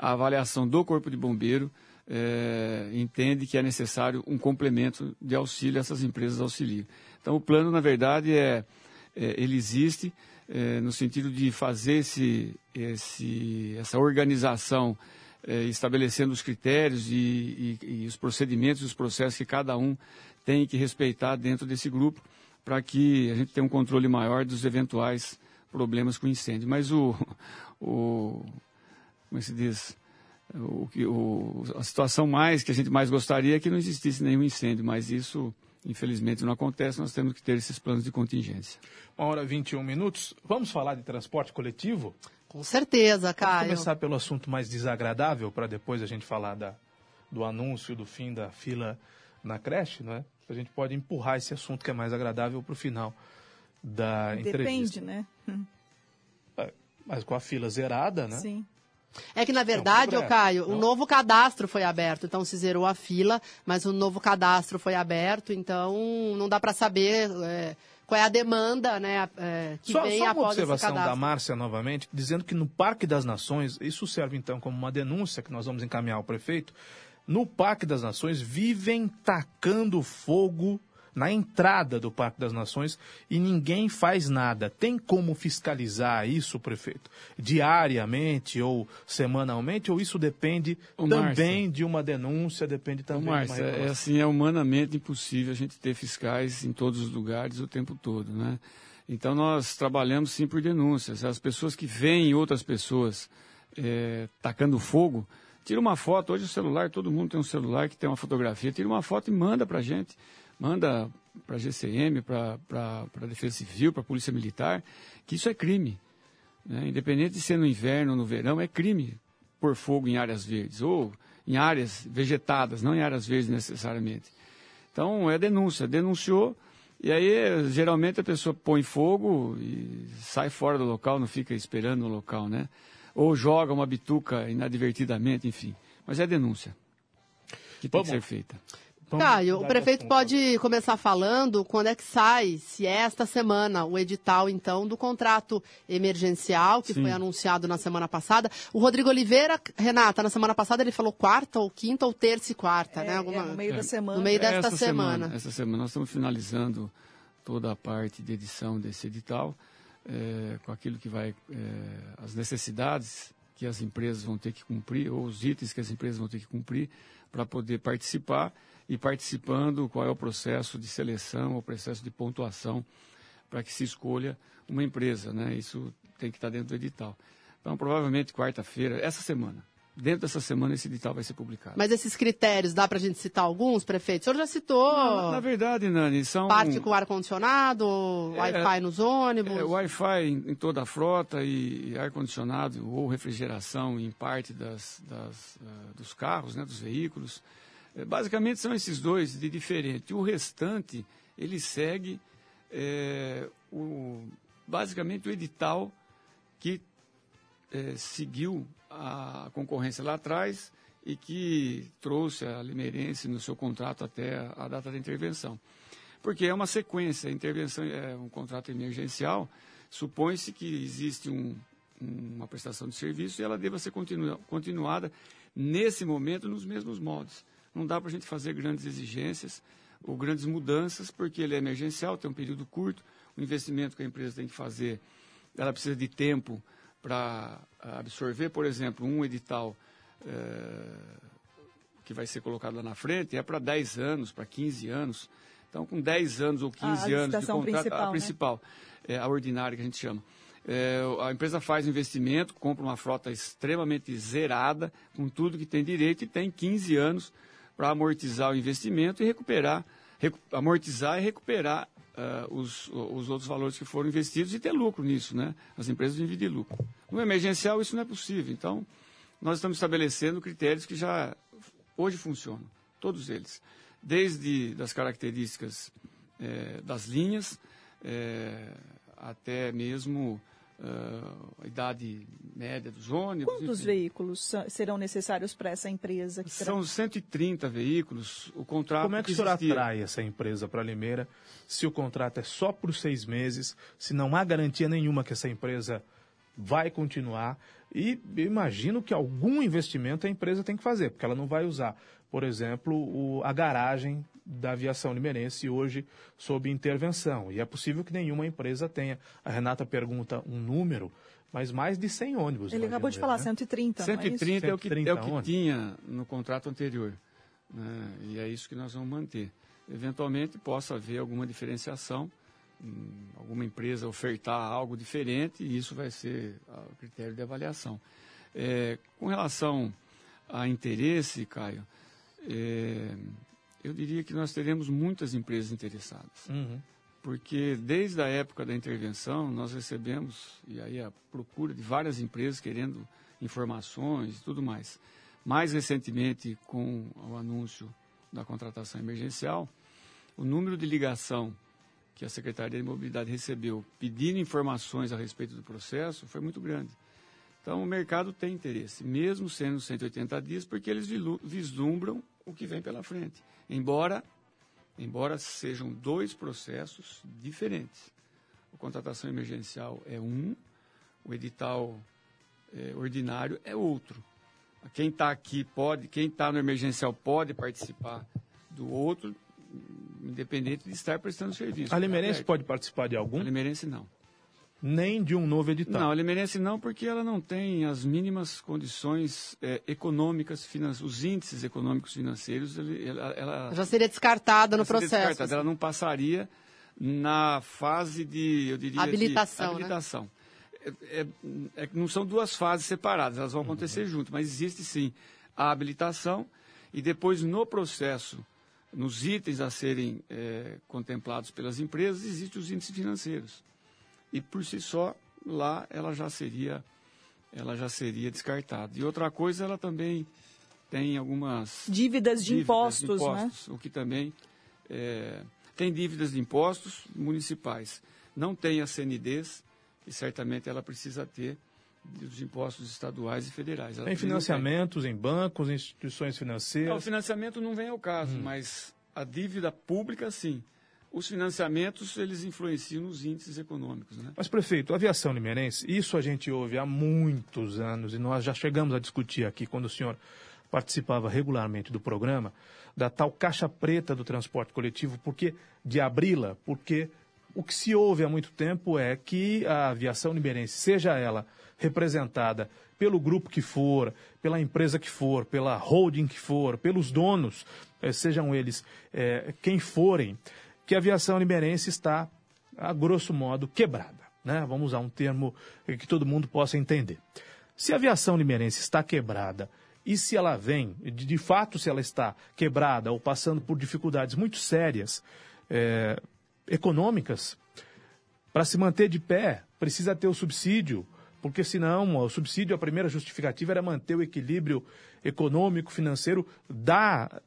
a avaliação do Corpo de Bombeiro eh, entende que é necessário um complemento de auxílio a essas empresas auxiliam. Então, o plano, na verdade, é, é, ele existe eh, no sentido de fazer esse, esse, essa organização eh, estabelecendo os critérios e, e, e os procedimentos e os processos que cada um tem que respeitar dentro desse grupo para que a gente tenha um controle maior dos eventuais problemas com incêndio. Mas o, o como é se diz? O, que- o, a situação mais que a gente mais gostaria é que não existisse nenhum incêndio, mas isso, infelizmente, não acontece. Nós temos que ter esses planos de contingência. Uma hora e 21 minutos. Vamos falar de transporte coletivo? Com certeza, Vamos Caio. começar pelo assunto mais desagradável, para depois a gente falar da, do anúncio do fim da fila na creche, não é? A gente pode empurrar esse assunto que é mais agradável para o final da entrevista. Depende, né? Hum, Mas com a fila zerada, né? Sim. É que, na verdade, Não, Caio, não. o novo cadastro foi aberto, então se zerou a fila, mas o novo cadastro foi aberto, então não dá para saber é, qual é a demanda né, é, que Só, vem só uma após observação da. Márcia novamente, dizendo que no Parque das Nações, isso serve então como uma denúncia que nós vamos encaminhar ao prefeito. No Parque das Nações vivem tacando fogo na entrada do Parque das Nações e ninguém faz nada. Tem como fiscalizar isso, prefeito? Diariamente ou semanalmente? Ou isso depende Ô, também de uma denúncia, depende também Então, de uma é assim, é humanamente impossível a gente ter fiscais em todos os lugares o tempo todo, né? Então nós trabalhamos sim por denúncias. As pessoas que veem outras pessoas eh, tacando fogo, tira uma foto. Hoje o celular, todo mundo tem um celular que tem uma fotografia. Tira uma foto e manda para a gente. Manda para a GCM, para a Defesa Civil, para a Polícia Militar, que isso é crime. né? Independente de ser no inverno ou no verão, é crime pôr fogo em áreas verdes ou em áreas vegetadas, não em áreas verdes necessariamente. Então é denúncia, denunciou e aí geralmente a pessoa põe fogo e sai fora do local, não fica esperando no local, né? Ou joga uma bituca inadvertidamente, enfim. Mas é denúncia que tem que ser feita. Caio, o prefeito pode começar falando quando é que sai, se é esta semana, o edital, então, do contrato emergencial, que Sim. foi anunciado na semana passada. O Rodrigo Oliveira, Renata, na semana passada ele falou quarta ou quinta ou terça e quarta, né? Alguma... no meio da semana. No meio desta Essa semana. Essa semana nós estamos finalizando toda a parte de edição desse edital, eh, com aquilo que vai, eh, as necessidades que as empresas vão ter que cumprir, ou os itens que as empresas vão ter que cumprir para poder participar e participando qual é o processo de seleção, o processo de pontuação para que se escolha uma empresa, né? Isso tem que estar dentro do edital. Então, provavelmente quarta-feira, essa semana, dentro dessa semana esse edital vai ser publicado. Mas esses critérios, dá para a gente citar alguns, prefeito? O senhor já citou. Na, na verdade, Nani, são. Parte com ar-condicionado, É, Wi-Fi nos ônibus. É, Wi-Fi em, em toda a frota e, e ar-condicionado ou refrigeração em parte das, das, ah, dos carros, né, dos veículos. É, basicamente são esses dois de diferente. O restante, ele segue é, o, basicamente o edital que é, seguiu a concorrência lá atrás e que trouxe a Limeirense no seu contrato até a, data da intervenção. Porque é uma sequência, a intervenção é um contrato emergencial, supõe-se que existe um, uma prestação de serviço e ela deva ser continua, continuada nesse momento nos mesmos moldes. Não dá para a gente fazer grandes exigências ou grandes mudanças, porque ele é emergencial, tem um período curto, o investimento que a empresa tem que fazer, ela precisa de tempo para absorver, por exemplo, um edital eh, que vai ser colocado lá na frente, é para 10 anos, para 15 anos. Então, com 10 anos ou 15 A anos de contrato, principal, a né? principal, é, a ordinária que a gente chama. É, a empresa faz investimento, compra uma frota extremamente zerada, com tudo que tem direito, e tem 15 anos para amortizar o investimento e recuperar, recu- amortizar e recuperar ah, os, os outros valores que foram investidos e ter lucro nisso, né? As empresas vivem de lucro. No emergencial isso não é possível. Então, nós estamos estabelecendo critérios que já hoje funcionam, todos eles. Desde das características eh, das linhas, eh, até mesmo ah, a idade média dos ônibus. Quantos enfim. veículos serão necessários para essa empresa? Que será- São 130 veículos, o contrato Como é que o senhor existia. atrai essa empresa para Limeira se o contrato é só por seis meses, se não há garantia nenhuma que essa empresa vai continuar? E eu imagino que algum investimento a empresa tem que fazer, porque ela não vai usar, por exemplo, o- a garagem da aviação limeirense hoje sob intervenção. E é possível que nenhuma empresa tenha. A Renata pergunta um número, mas mais de 100 ônibus. Ele acabou de falar né? 130, não é isso? 130 é o que, é o 130 que ônibus. tinha no contrato anterior. né? E é isso que nós vamos manter. Eventualmente possa haver alguma diferenciação, alguma empresa ofertar algo diferente, e isso vai ser o critério de avaliação. É, com relação a interesse, Caio, é, eu diria que nós teremos muitas empresas interessadas. Uhum. Porque desde a época da intervenção, nós recebemos, e aí a procura de várias empresas querendo informações e tudo mais. Mais recentemente, com o anúncio da contratação emergencial, o número de ligação que a Secretaria de Mobilidade recebeu pedindo informações a respeito do processo foi muito grande. Então, o mercado tem interesse, mesmo sendo 180 dias, porque eles vislumbram o que vem pela frente. Embora, embora sejam dois processos diferentes. A contratação emergencial é um, o edital eh, ordinário é outro. Quem está aqui pode, quem está no emergencial pode participar do outro, independente de estar prestando serviço. A Limeirense Certo? pode participar de algum? A Limeirense não. Nem de um novo edital. Não, a Limeirense não, porque ela não tem as mínimas condições eh, econômicas, finan- os índices econômicos financeiros, ele- ela, ela- Já seria descartada no processo. descartada, Ela não passaria na fase de, eu diria, de Habilitação, né? habilitação. É- é- é que não são duas fases separadas, elas vão acontecer junto, mas existe sim a habilitação e depois no processo, nos itens a serem eh, contemplados pelas empresas, existem os índices financeiros. E por si só, lá ela já seria, ela já seria descartada. E outra coisa, ela também tem algumas Dívidas de impostos, né? O que também é, tem dívidas de impostos municipais. Não tem as CNDs, que certamente ela precisa ter dos impostos estaduais e federais. Ela Tem financiamentos em bancos, instituições Não, o financeiras. financiamento não vem ao caso, Hum. mas a dívida pública, sim. Os financiamentos, eles influenciam nos índices econômicos, né? Mas, prefeito, a aviação limeirense, isso a gente ouve há muitos anos e nós já chegamos a discutir aqui quando o senhor participava regularmente do programa, da tal caixa preta do transporte coletivo, porque de abri-la, porque o que se ouve há muito tempo é que a aviação limeirense, seja ela representada pelo grupo que for, pela empresa que for, pela holding que for, pelos donos, eh, sejam eles eh, quem forem, que a aviação limeirense está, a grosso modo, quebrada. Né? Vamos usar um termo que todo mundo possa entender. Se a aviação limeirense está quebrada E se ela vem, de, de fato, se ela está quebrada ou passando por dificuldades muito sérias é, econômicas, para se manter de pé, precisa ter o subsídio, porque senão o subsídio, a primeira justificativa era manter o equilíbrio econômico, financeiro da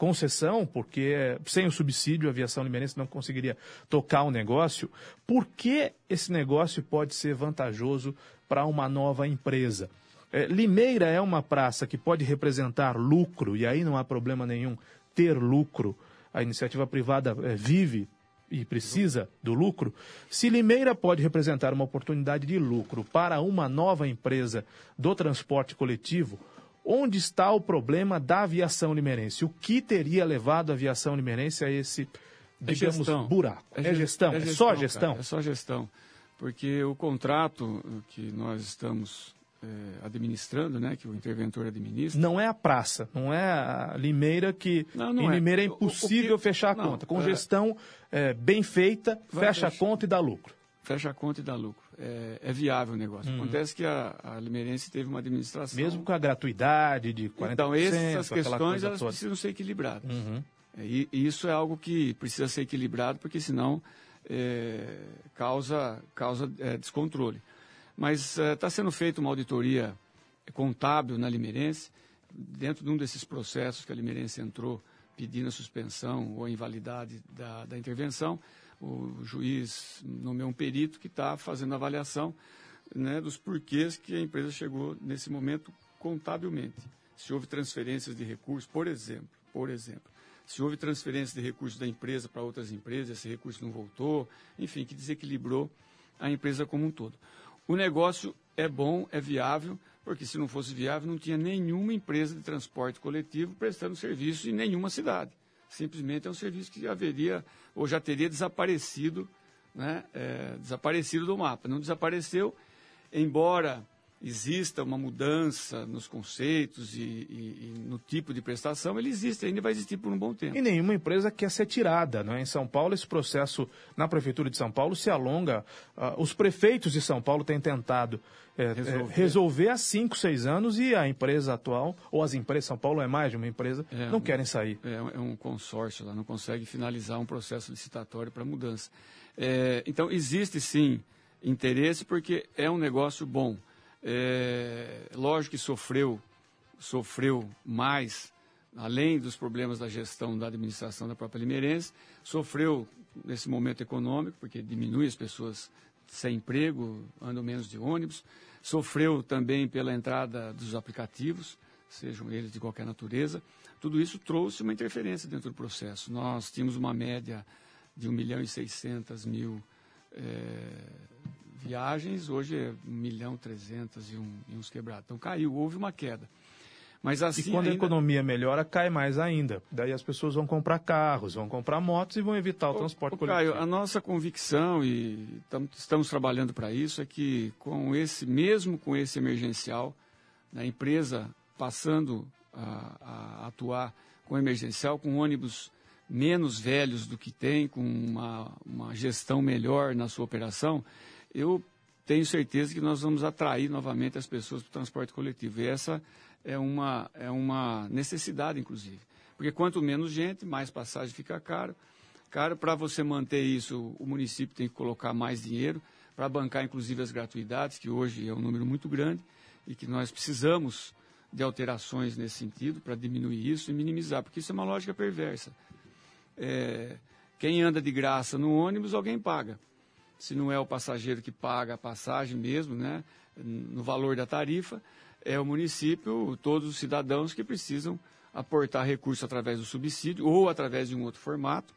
concessão, porque sem o subsídio a aviação limeirense não conseguiria tocar o negócio. Por que esse negócio pode ser vantajoso para uma nova empresa? É, Limeira é uma praça que pode representar lucro, e aí não há problema nenhum ter lucro. A iniciativa privada é, vive e precisa do lucro. Se Limeira pode representar uma oportunidade de lucro para uma nova empresa do transporte coletivo, onde está o problema da aviação limeirense? O que teria levado a aviação limeirense a esse, digamos, gestão. buraco? É, gestão? É, só gestão? cara, é só gestão. Porque o contrato que nós estamos é, administrando, né, que o interventor administra. Não é a praça, não é a Limeira que. Não, não em é. Limeira é O- o impossível que- fechar a não, conta. Com é- gestão é, bem feita, fecha a conta e dá lucro. Fecha a conta e dá lucro. É, é viável o negócio. Uhum. Acontece que a, a Limeirense teve uma administração. Mesmo com a gratuidade de 40%. Então, essas questões elas toda. precisam ser equilibradas. Uhum. É, E, e isso é algo que precisa ser equilibrado, porque senão é, causa, causa é, descontrole. Mas está sendo feita uma auditoria contábil na Limeirense, dentro de um desses processos que a Limeirense entrou pedindo a suspensão ou a invalidade da, da intervenção, o juiz nomeou um perito que está fazendo avaliação né, dos porquês que a empresa chegou nesse momento contabilmente. Se houve transferências de recursos, por exemplo, por exemplo, se houve transferência de recursos da empresa para outras empresas, esse recurso não voltou, enfim, que desequilibrou a empresa como um todo. O negócio é bom, é viável, porque se não fosse viável, não tinha nenhuma empresa de transporte coletivo prestando serviço em nenhuma cidade. Simplesmente é um serviço que haveria ou já teria desaparecido, né, é, desaparecido do mapa. Não desapareceu, embora exista uma mudança nos conceitos e, e- e no tipo de prestação, ele existe, ainda vai existir por um bom tempo. E nenhuma empresa quer ser tirada. Não é? Em São Paulo, esse processo na Prefeitura de São Paulo se alonga. Ah, os prefeitos de São Paulo têm tentado eh, Resolver. resolver. há cinco, seis anos e a empresa atual, ou as empresas, São Paulo é mais de uma empresa, É, não um- querem sair. É, um- é um consórcio lá, não consegue finalizar um processo licitatório para mudança. É, então, existe sim interesse, porque é um negócio bom. É, lógico que sofreu, sofreu mais, além dos problemas da gestão da administração da própria Limeirense, sofreu nesse momento econômico, porque diminui as pessoas sem emprego, andam menos de ônibus, sofreu também pela entrada dos aplicativos, sejam eles de qualquer natureza. Tudo isso trouxe uma interferência dentro do processo. Nós tínhamos uma média de 1 milhão e 600 mil eh, viagens, hoje é 1 milhão e 300 e, um, e uns quebrados. Então caiu, houve uma queda. Mas assim e quando a ainda- economia melhora, cai mais ainda. Daí as pessoas vão comprar carros, vão comprar motos e vão evitar o, transporte Ô, coletivo. Caio, a nossa convicção, e tam- estamos trabalhando para isso, é que com esse, mesmo com esse emergencial, a empresa passando a, a atuar com emergencial, com ônibus menos velhos do que tem, com uma, uma gestão melhor na sua operação, eu tenho certeza que nós vamos atrair novamente as pessoas para o transporte coletivo. E essa é uma, é uma necessidade, inclusive. Porque quanto menos gente, mais passagem fica caro. Caro, para você manter isso, o município tem que colocar mais dinheiro para bancar, inclusive, as gratuidades, que hoje é um número muito grande e que nós precisamos de alterações nesse sentido para diminuir isso e minimizar, porque isso é uma lógica perversa. É, quem anda de graça no ônibus, alguém paga. Se não é o passageiro que paga a passagem mesmo, né, no valor da tarifa, é o município, todos os cidadãos que precisam aportar recurso através do subsídio ou através de um outro formato,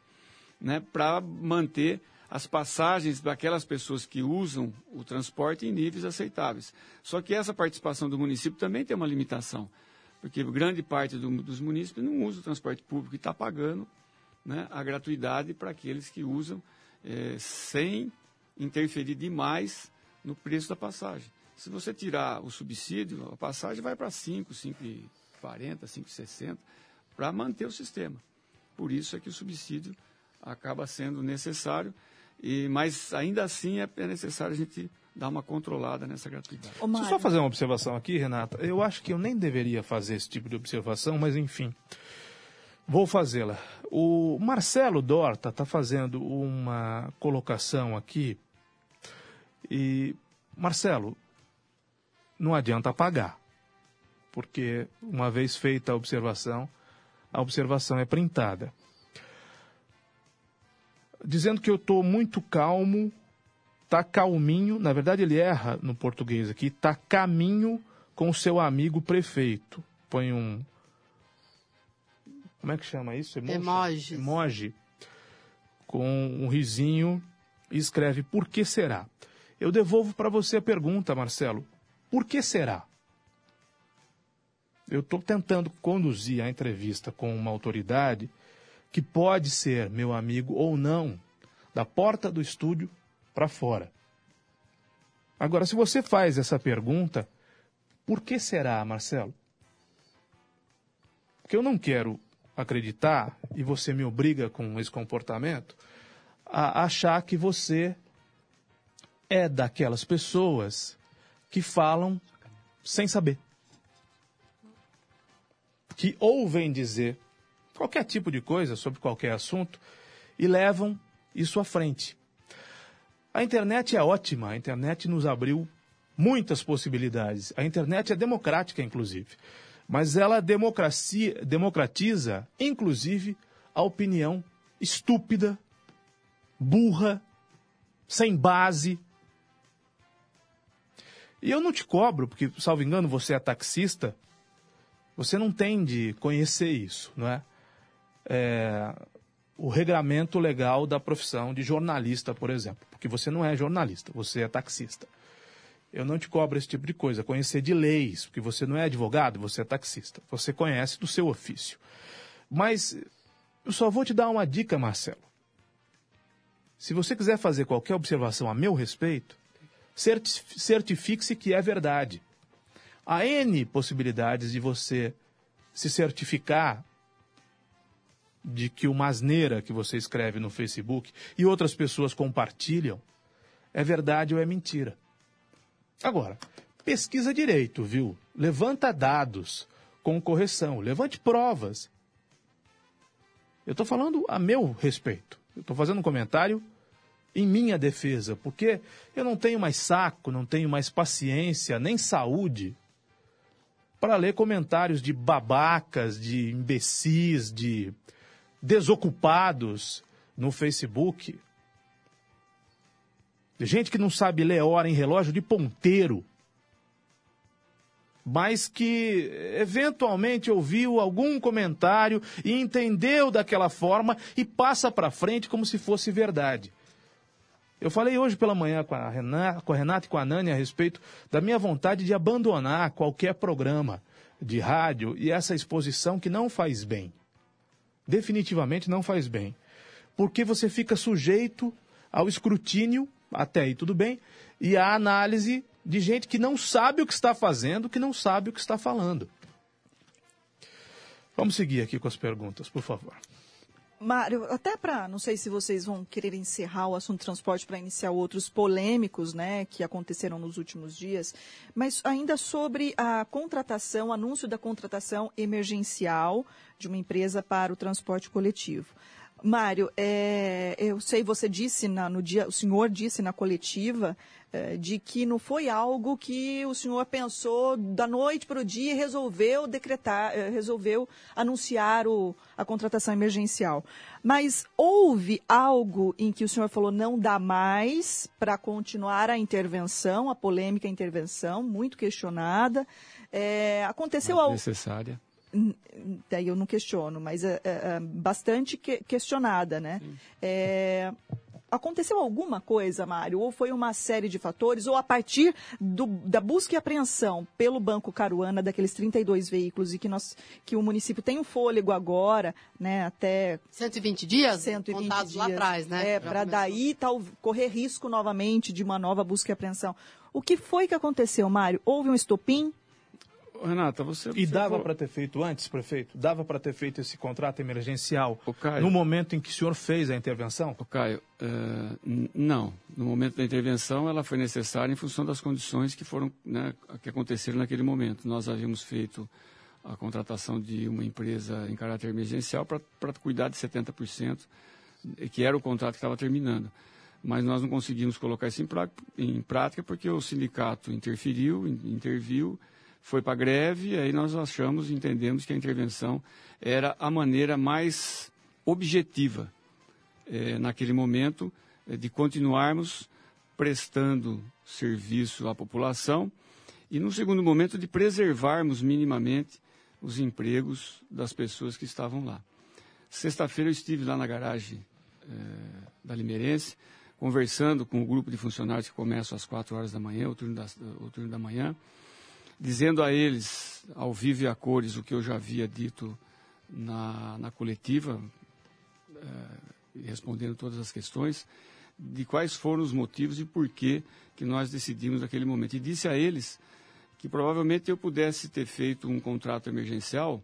né, para manter as passagens daquelas pessoas que usam o transporte em níveis aceitáveis. Só que essa participação do município também tem uma limitação, porque grande parte do- dos municípios não usa o transporte público e está pagando né, a gratuidade para aqueles que usam eh, sem interferir demais no preço da passagem. Se você tirar o subsídio, a passagem vai para 5, 5,40, 5,60 para manter o sistema. Por isso é que o subsídio acaba sendo necessário, e, mas ainda assim é, é necessário a gente dar uma controlada nessa gratuidade. Deixa eu só fazer uma observação aqui, Renata. Eu acho que eu nem deveria fazer esse tipo de observação, mas enfim. Vou fazê-la. O Marcelo Dorta está fazendo uma colocação aqui. E, Marcelo, não adianta apagar. Porque, uma vez feita a observação, a observação é printada. Dizendo que eu estou muito calmo, tá calminho. Na verdade, ele erra no português aqui. Tá caminho com o seu amigo prefeito. Põe um como é que chama isso? Emoji. Emoji. Com um risinho e escreve por que será? Eu devolvo para você a pergunta, Marcelo. Por que será? Eu estou tentando conduzir a entrevista com uma autoridade que pode ser meu amigo ou não, da porta do estúdio para fora. Agora, se você faz essa pergunta, por que será, Marcelo? Porque eu não quero acreditar, e você me obriga com esse comportamento, a achar que você é daquelas pessoas que falam sem saber. Que ouvem dizer qualquer tipo de coisa sobre qualquer assunto e levam isso à frente. A internet é ótima, a internet nos abriu muitas possibilidades. A internet é democrática, inclusive mas ela democratiza, inclusive, a opinião estúpida, burra, sem base. E eu não te cobro, porque, salvo engano, você é taxista, você não tem de conhecer isso, não é? é o regramento legal da profissão de jornalista, por exemplo, porque você não é jornalista, você é taxista. Eu não te cobro esse tipo de coisa. Conhecer de leis, porque você não é advogado, você é taxista. Você conhece do seu ofício. Mas eu só vou te dar uma dica, Marcelo. Se você quiser fazer qualquer observação a meu respeito, certifique-se que é verdade. Há N possibilidades de você se certificar de que uma asneira que você escreve no Facebook e outras pessoas compartilham é verdade ou é mentira. Agora, pesquisa direito, viu? Levanta dados com correção, levante provas. Eu estou falando a meu respeito. Eu estou fazendo um comentário em minha defesa, porque eu não tenho mais saco, não tenho mais paciência, nem saúde para ler comentários de babacas, de imbecis, de desocupados no Facebook. Gente que não sabe ler hora em relógio de ponteiro, mas que eventualmente ouviu algum comentário e entendeu daquela forma e passa para frente como se fosse verdade. Eu falei hoje pela manhã com a, Renata, com a Renata e com a Nani a respeito da minha vontade de abandonar qualquer programa de rádio e essa exposição que não faz bem. Definitivamente não faz bem. Porque você fica sujeito ao escrutínio até aí tudo bem, e a análise de gente que não sabe o que está fazendo, que não sabe o que está falando. Vamos seguir aqui com as perguntas, por favor. Mário, até para, não sei se vocês vão querer encerrar o assunto transporte para iniciar outros polêmicos, né, que aconteceram nos últimos dias, mas ainda sobre a contratação, anúncio da contratação emergencial de uma empresa para o transporte coletivo. Mário, é, eu sei, você disse na, no dia, o senhor disse na coletiva de que não foi algo que o senhor pensou da noite para o dia e resolveu decretar, é, resolveu anunciar o, a contratação emergencial. Mas houve algo em que o senhor falou não dá mais para continuar a intervenção, a polêmica intervenção, muito questionada. É, aconteceu algo. Necessária daí eu não questiono, mas é, é, é bastante que, questionada, né? Aconteceu alguma coisa, Mário? Ou foi uma série de fatores? Ou a partir do, da busca e apreensão pelo Banco Caruana daqueles 32 veículos e que, nós, que o município tem um fôlego agora, né? Até... 120 dias? 120 contados dias. lá atrás, né? É, para daí tal, correr risco novamente de uma nova busca e apreensão. O que foi que aconteceu, Mário? Houve um estopim? Renata, você. E dava para ter feito antes, prefeito? Dava para ter feito esse contrato emergencial Caio. no momento em que o senhor fez a intervenção? Caio, eh, n- não. No momento da intervenção, ela foi necessária em função das condições que foram, né, que aconteceram naquele momento. Nós havíamos feito a contratação de uma empresa em caráter emergencial para cuidar de 70%, eh, que era o contrato que estava terminando. Mas nós não conseguimos colocar isso em, prá- em prática porque o sindicato interferiu, in- interviu, foi para greve, e aí nós achamos entendemos que a intervenção era a maneira mais objetiva eh, naquele momento, eh, de continuarmos prestando serviço à população e, no segundo momento, de preservarmos minimamente os empregos das pessoas que estavam lá. Sexta-feira eu estive lá na garagem eh, da Limeirense, conversando com o grupo de funcionários que começam às quatro horas da manhã, o turno, o turno da manhã, dizendo a eles, ao vivo e a cores, o que eu já havia dito na, na coletiva, eh, respondendo todas as questões, de quais foram os motivos e por que que nós decidimos naquele momento. E disse a eles que provavelmente eu pudesse ter feito um contrato emergencial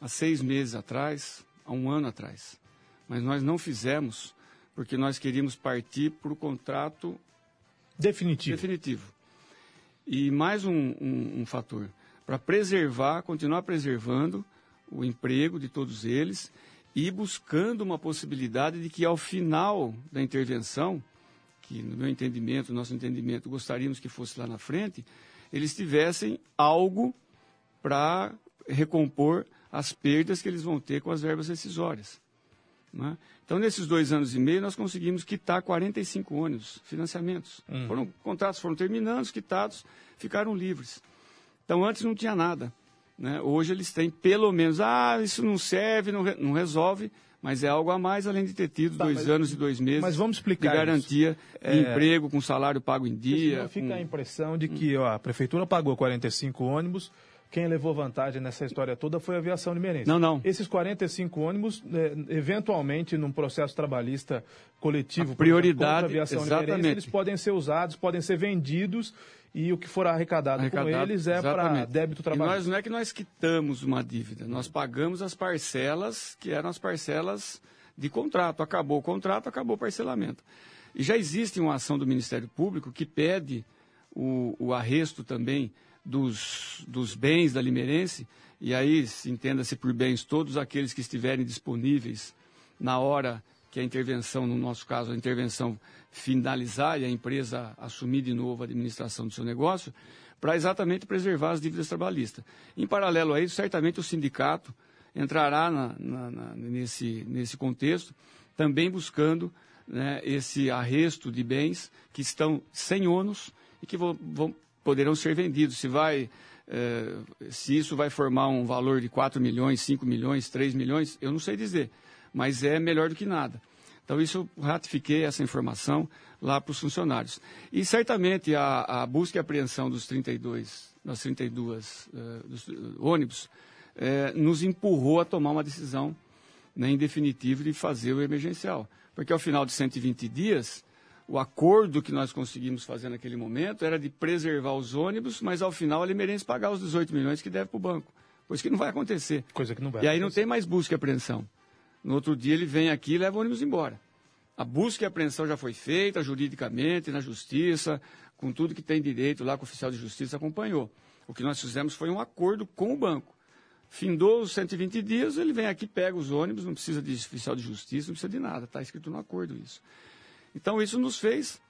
há seis meses atrás, há um ano atrás. Mas nós não fizemos porque nós queríamos partir para o contrato definitivo. definitivo. E mais um, um- um fator, para preservar, continuar preservando o emprego de todos eles e buscando uma possibilidade de que ao final da intervenção, que no meu entendimento, no nosso entendimento, gostaríamos que fosse lá na frente, eles tivessem algo para recompor as perdas que eles vão ter com as verbas rescisórias. Né? Então, nesses dois anos e meio, nós conseguimos quitar 45 ônibus, financiamentos. Foram, contratos foram terminando, quitados, ficaram livres. Então, antes não tinha nada. né? Hoje eles têm pelo menos, ah, isso não serve, não, re- não resolve, mas é algo a mais, além de ter tido Tá, dois mas- anos e dois meses mas vamos explicar de garantia isso. de É, emprego, com salário pago em dia. senão fica com- a impressão de que ó, a prefeitura pagou 45 ônibus, quem levou vantagem nessa história toda foi a aviação limeirense. Não, não. Esses 45 ônibus, eh, eventualmente, num processo trabalhista coletivo, A exemplo, prioridade, a aviação exatamente. eles podem ser usados, podem ser vendidos e o que for arrecadado, com Arrecadado, eles é para débito E trabalhista. nós não é que nós quitamos uma dívida, nós pagamos as parcelas que eram as parcelas de contrato. Acabou o contrato, acabou o parcelamento. E já existe uma ação do Ministério Público que pede o, o arresto também dos, dos bens da Limeirense, e aí se entenda-se por bens todos aqueles que estiverem disponíveis na hora que a intervenção, no nosso caso, a intervenção finalizar e a empresa assumir de novo a administração do seu negócio, para exatamente preservar as dívidas trabalhistas. Em paralelo a isso, certamente o sindicato entrará na- na- na- nesse, nesse contexto, também buscando né, esse arresto de bens que estão sem ônus e que vão, vão- poderão ser vendidos. Se, vai, eh, se isso vai formar um valor de 4 milhões, 5 milhões, 3 milhões, eu não sei dizer, mas é melhor do que nada. Então, isso eu ratifiquei essa informação lá para os funcionários. E certamente a, a busca e apreensão dos 32, das 32 eh, dos, eh, ônibus eh, nos empurrou a tomar uma decisão, né, em definitivo, de fazer o emergencial. Porque ao final de 120 dias, o acordo que nós conseguimos fazer naquele momento era de preservar os ônibus, mas ao final a Limeirense pagar os 18 milhões que deve para o banco. Coisa que não vai acontecer. Coisa que não vai E aí não tem mais busca e apreensão. No outro dia ele vem aqui e leva o ônibus embora. A busca e apreensão já foi feita juridicamente, na justiça, com tudo que tem direito lá que o oficial de justiça acompanhou. O que nós fizemos foi um acordo com o banco. Findou os 120 dias, ele vem aqui, pega os ônibus, não precisa de oficial de justiça, não precisa de nada, está escrito no acordo isso. Então isso nos fez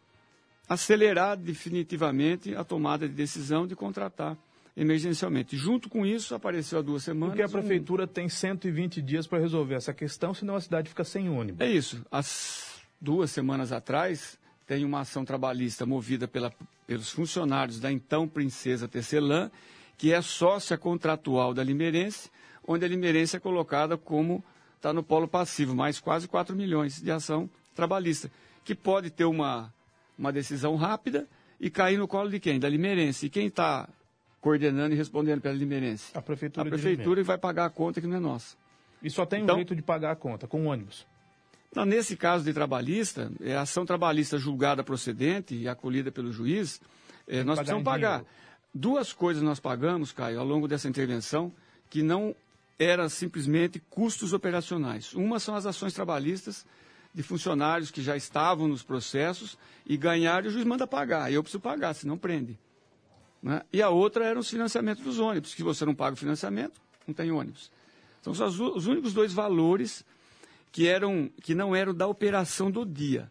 acelerar definitivamente a tomada de decisão de contratar emergencialmente. Junto com isso, apareceu há duas semanas. Porque a um- prefeitura tem 120 dias para resolver essa questão, senão a cidade fica sem ônibus. É isso. As duas semanas atrás, tem uma ação trabalhista movida pela- pelos funcionários da então Princesa Tecelã, que é sócia contratual da Limeirense, onde a Limeirense é colocada como está no polo passivo, mais quase 4 milhões de ação trabalhista, que pode ter uma, uma decisão rápida e cair no colo de quem? Da Limeirense. E quem está coordenando e respondendo pela Limeirense? A prefeitura. A prefeitura e vai pagar a conta que não é nossa. E só tem Então- um jeito de pagar a conta, com ônibus. Não, nesse caso de trabalhista, é ação trabalhista julgada procedente e acolhida pelo juiz, eh, nós precisamos pagar. dinheiro. duas coisas nós pagamos, Caio, ao longo dessa intervenção, que não eram simplesmente custos operacionais. Uma são as ações trabalhistas de funcionários que já estavam nos processos e ganharam e o juiz manda pagar. Eu preciso pagar, senão prende. Né? E a outra era os financiamentos dos ônibus. Se você não paga o financiamento, não tem ônibus. Então, são os únicos dois valores que, eram, que não eram da operação do dia.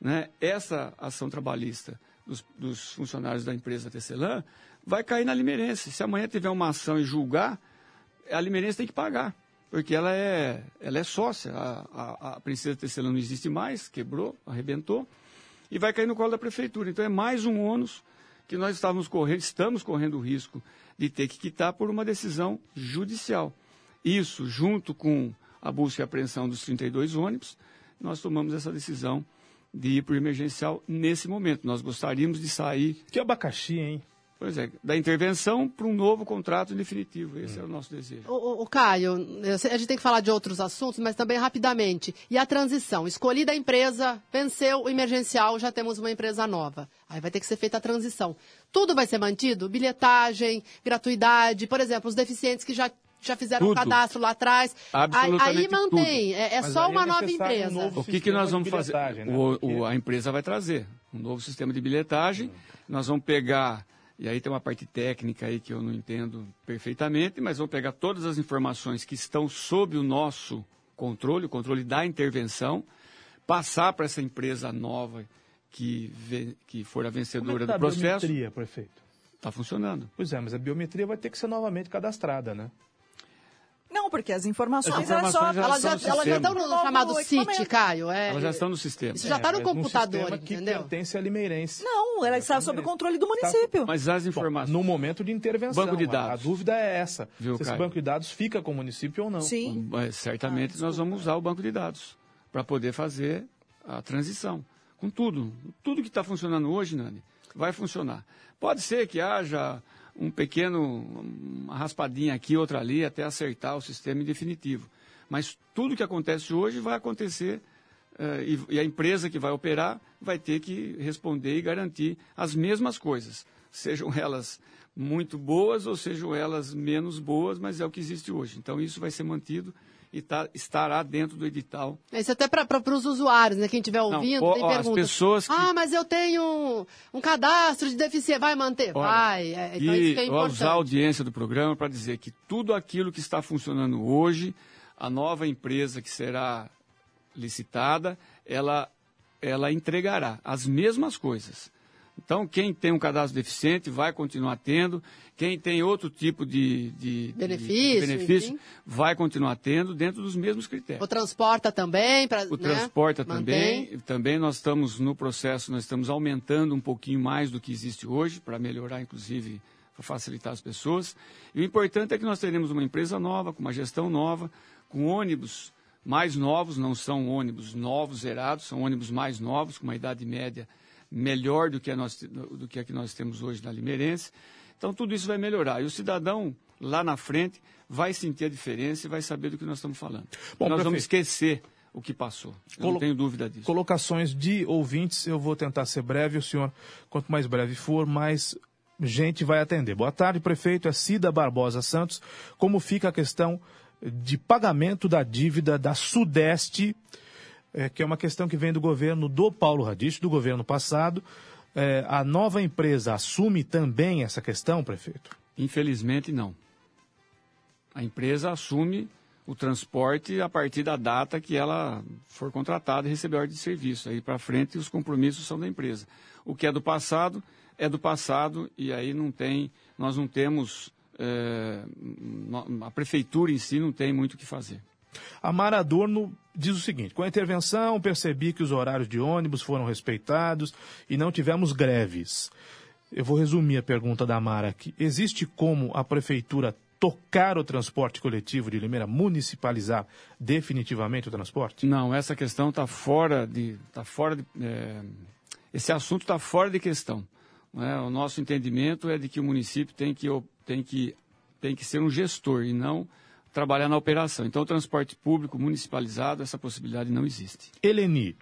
Né? Essa ação trabalhista dos, dos funcionários da empresa Tecelã vai cair na Limerense. Se amanhã tiver uma ação e julgar, a Limerense tem que pagar, porque ela é, ela é sócia. A, a, a Princesa Tecelã não existe mais, quebrou, arrebentou, e vai cair no colo da prefeitura. Então é mais um ônus que nós estávamos correndo, estamos correndo o risco de ter que quitar por uma decisão judicial. Isso, junto com a busca e apreensão dos 32 ônibus, nós tomamos essa decisão de ir para o emergencial nesse momento. Nós gostaríamos de sair. Que abacaxi, hein? Pois é, da intervenção para um novo contrato definitivo. Esse hum. é o nosso desejo. O, o, Caio, a gente tem que falar de outros assuntos, mas também rapidamente. E a transição? Escolhida a empresa, venceu o emergencial, já temos uma empresa nova. Aí vai ter que ser feita a transição. Tudo vai ser mantido? Bilhetagem, gratuidade, por exemplo, os deficientes que já já fizeram tudo. um cadastro lá atrás. Absolutamente aí, aí mantém, é, é só uma é nova empresa. Um o que, que nós vamos fazer? Né? O, o, a empresa vai trazer um novo sistema de bilhetagem. Hum. Nós vamos pegar, e aí tem uma parte técnica aí que eu não entendo perfeitamente, mas vamos pegar todas as informações que estão sob o nosso controle, o controle da intervenção, passar para essa empresa nova que, que for a vencedora Como é que tá do processo. A biometria, prefeito? Está funcionando. Pois é, mas a biometria vai ter que ser novamente cadastrada, né? Não, porque as informações, as informações só... já elas, já, elas já estão no chamado CIT, Caio. É, elas já estão no sistema. Isso já está no é, computador, entendeu? que pertence a Limeirense. Não, ela está sob o controle do município. Mas as informações... Bom, no momento de intervenção. Banco de dados. A, a dúvida é essa. Viu, se Caio? esse banco de dados fica com o município ou não. Sim. Mas, certamente ah, nós vamos usar o banco de dados para poder fazer a transição. Com tudo. Tudo que está funcionando hoje, Nani, vai funcionar. Pode ser que haja um pequeno, uma raspadinha aqui, outra ali, até acertar o sistema em definitivo. Mas tudo que acontece hoje vai acontecer uh, e, e, a empresa que vai operar vai ter que responder e garantir as mesmas coisas, sejam elas muito boas ou sejam elas menos boas, mas é o que existe hoje. Então isso vai ser mantido e tá, estará dentro do edital. Isso até para os usuários, né? Quem estiver ouvindo, Não, tem perguntas. As pessoas que... Ah, mas eu tenho um, cadastro de deficiência. Vai manter? Olha, Vai. É, então e isso que é importante. usar a audiência do programa para dizer que tudo aquilo que está funcionando hoje, a nova empresa que será licitada, ela, ela entregará as mesmas coisas. Então, quem tem um cadastro deficiente vai continuar tendo, quem tem outro tipo de, de benefício, de benefício vai continuar tendo dentro dos mesmos critérios. O transporta também? Pra, o né? transporta também. Também nós estamos no processo, nós estamos aumentando um pouquinho mais do que existe hoje, para melhorar, inclusive, para facilitar as pessoas. E o importante é que nós teremos uma empresa nova, com uma gestão nova, com ônibus mais novos, não são ônibus novos, zerados, são ônibus mais novos, com uma idade média melhor do que, a nós, do que a que nós temos hoje na Limeirense. Então, tudo isso vai melhorar. E o cidadão, lá na frente, vai sentir a diferença e vai saber do que nós estamos falando. Bom, nós prefeito, vamos esquecer o que passou. Eu não tenho dúvida disso. Colocações de ouvintes, eu vou tentar ser breve. O senhor, quanto mais breve for, mais gente vai atender. Boa tarde, prefeito. É Cida Barbosa Santos. Como fica a questão de pagamento da dívida da Sudeste é, que é uma questão que vem do governo do Paulo Radich, do governo passado. É, a nova empresa assume também essa questão, prefeito? Infelizmente, não. A empresa assume o transporte a partir da data que ela for contratada e receber ordem de serviço. Aí para frente os compromissos são da empresa. O que é do passado é do passado e aí não tem, nós não temos, é, a prefeitura em si não tem muito o que fazer. A Mara Adorno diz o seguinte: com a intervenção, percebi que os horários de ônibus foram respeitados e não tivemos greves. Eu vou resumir a pergunta da Mara aqui. Existe como a prefeitura tocar o transporte coletivo de Limeira, municipalizar definitivamente o transporte? Não, essa questão está fora de. Tá fora de é, esse assunto está fora de questão. É? O nosso entendimento é de que o município tem que, tem que, tem que ser um gestor e não trabalhar na operação. Então, o transporte público municipalizado, essa possibilidade não existe. Eleni,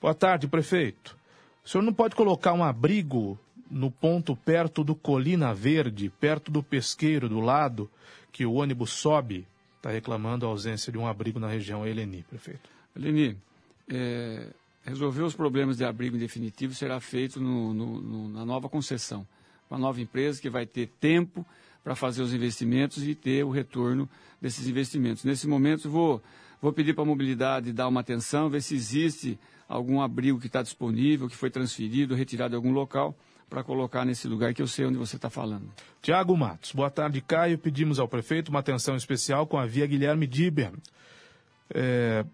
boa tarde, prefeito. O senhor não pode colocar um abrigo no ponto perto do Colina Verde, perto do pesqueiro do lado, que o ônibus sobe, está reclamando a ausência de um abrigo na região. Eleni, prefeito. Eleni, é, resolver os problemas de abrigo em definitivo será feito no, no, no, na nova concessão. Uma nova empresa que vai ter tempo para fazer os investimentos e ter o retorno desses investimentos. Nesse momento, vou, vou pedir para a mobilidade dar uma atenção, ver se existe algum abrigo que está disponível, que foi transferido, retirado de algum local, para colocar nesse lugar que eu sei onde você está falando. Tiago Matos, boa tarde, Caio. Pedimos ao prefeito uma atenção especial com a via Guilherme Diber. É,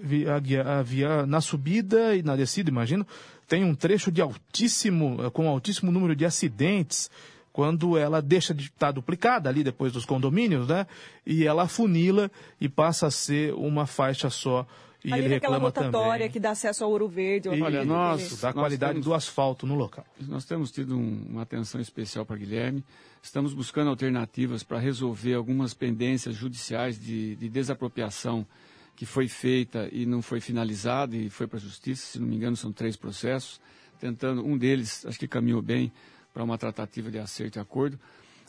via, na subida e na descida, imagino, tem um trecho de altíssimo, com altíssimo número de acidentes quando ela deixa de estar duplicada ali depois dos condomínios, né? E ela funila e passa a ser uma faixa só. E Ali ele reclama rotatória também. que dá acesso ao Ouro Verde. ao E, Olha, nós- da qualidade temos- do asfalto no local. Nós temos tido um- uma atenção especial para Guilherme. Estamos buscando alternativas para resolver algumas pendências judiciais de, de desapropriação que foi feita e não foi finalizada e foi para a justiça. Se não me engano, são três processos. Tentando, um deles, acho que caminhou bem para uma tratativa de acerto e acordo,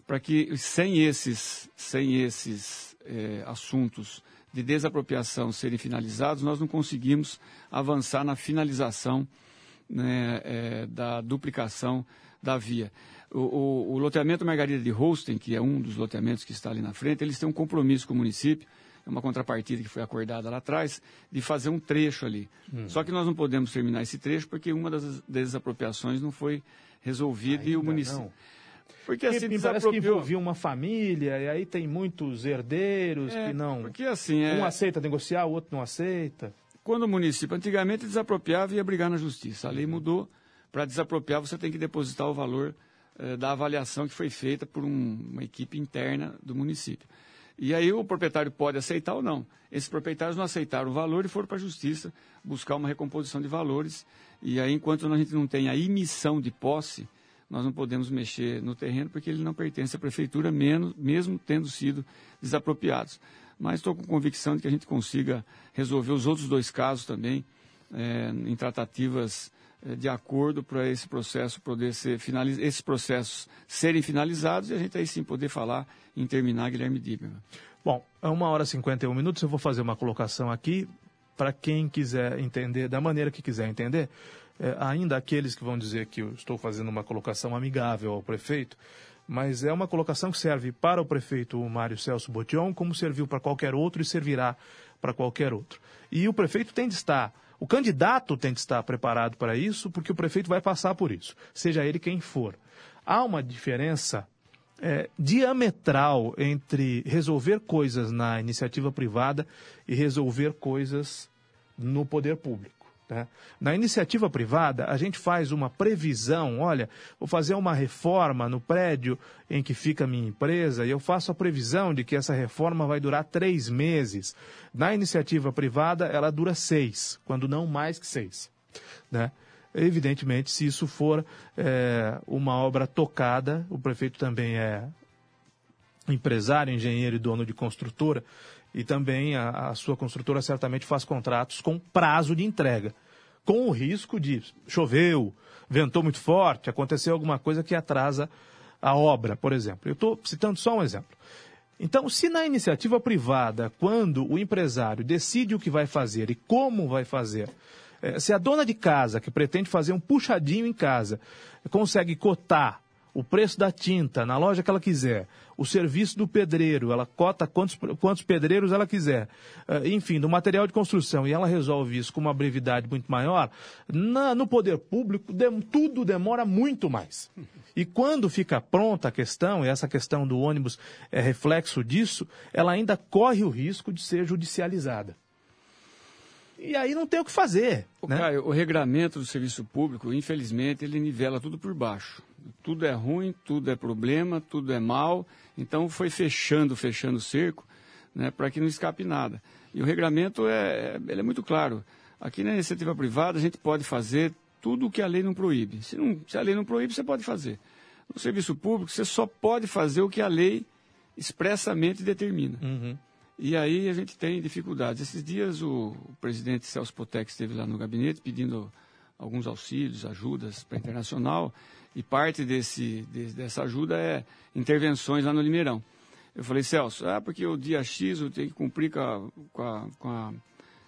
para que sem esses, sem esses eh, assuntos de desapropriação serem finalizados, nós não conseguimos avançar na finalização né, eh, da duplicação da via. O, o, o loteamento Margarida de Holsten, que é um dos loteamentos que está ali na frente, eles têm um compromisso com o município, é uma contrapartida que foi acordada lá atrás, de fazer um trecho ali. Hum. Só que nós não podemos terminar esse trecho porque uma das desapropriações não foi resolvida e o município. não. Porque assim me parece que envolvia uma família, e aí tem muitos herdeiros É, que não. Porque assim, é, Um aceita negociar, o outro não aceita. quando o município antigamente desapropriava e ia brigar na justiça. A lei mudou. Para desapropriar, você tem que depositar o valor eh, da avaliação que foi feita por um- uma equipe interna do município. E aí o proprietário pode aceitar ou não. Esses proprietários não aceitaram o valor e foram para a justiça buscar uma recomposição de valores. E aí, enquanto a gente não tem a emissão de posse, nós não podemos mexer no terreno porque ele não pertence à prefeitura, mesmo tendo sido desapropriados. Mas estou com convicção de que a gente consiga resolver os outros dois casos também eh, em tratativas de acordo para esse processo poder ser finalizado, esses processos serem finalizados e a gente aí sim poder falar em terminar Guilherme Diberman. Bom, é uma hora e 51 minutos. Eu vou fazer uma colocação aqui para quem quiser entender, da maneira que quiser entender. É, ainda aqueles que vão dizer que eu estou fazendo uma colocação amigável ao prefeito, mas é uma colocação que serve para o prefeito Mário Celso Botion, como serviu para qualquer outro e servirá para qualquer outro. E o prefeito tem de estar, o candidato tem de estar preparado para isso, porque o prefeito vai passar por isso, seja ele quem for. Há uma diferença é, diametral entre resolver coisas na iniciativa privada e resolver coisas no poder público. Né? Na iniciativa privada, a gente faz uma previsão: olha, vou fazer uma reforma no prédio em que fica a minha empresa e eu faço a previsão de que essa reforma vai durar três meses. Na iniciativa privada, ela dura seis, quando não mais que seis. Né? Evidentemente, se isso for é, uma obra tocada, o prefeito também é empresário, engenheiro e dono de construtora, e também a, a sua construtora certamente faz contratos com prazo de entrega, com o risco de choveu, ventou muito forte, aconteceu alguma coisa que atrasa a obra, por exemplo. Eu estou citando só um exemplo. Então, se na iniciativa privada, quando o empresário decide o que vai fazer e como vai fazer, eh, se a dona de casa, que pretende fazer um puxadinho em casa, consegue cotar o preço da tinta na loja que ela quiser, o serviço do pedreiro, ela cota quantos, quantos pedreiros ela quiser, eh, enfim, do material de construção, e ela resolve isso com uma brevidade muito maior, na- no poder público dem- tudo demora muito mais. E quando fica pronta a questão, e essa questão do ônibus é reflexo disso, ela ainda corre o risco de ser judicializada. E aí não tem o que fazer. O, né? Caio, o regramento do serviço público, infelizmente, ele nivela tudo por baixo. Tudo é ruim, tudo é problema, tudo é mal. Então foi fechando, fechando o cerco, né, para que não escape nada. E o regramento é, ele é muito claro. Aqui na iniciativa privada a gente pode fazer tudo o que a lei não proíbe. Se, não, se a lei não proíbe, você pode fazer. No serviço público, você só pode fazer o que a lei expressamente determina. E aí a gente tem dificuldades. Esses dias o, o presidente Celso Potec esteve lá no gabinete pedindo alguns auxílios, ajudas para internacional, e parte desse, de, dessa ajuda é intervenções lá no Limeirão. Eu falei, Celso, ah, porque o dia X eu tenho que cumprir com a, com a, com a,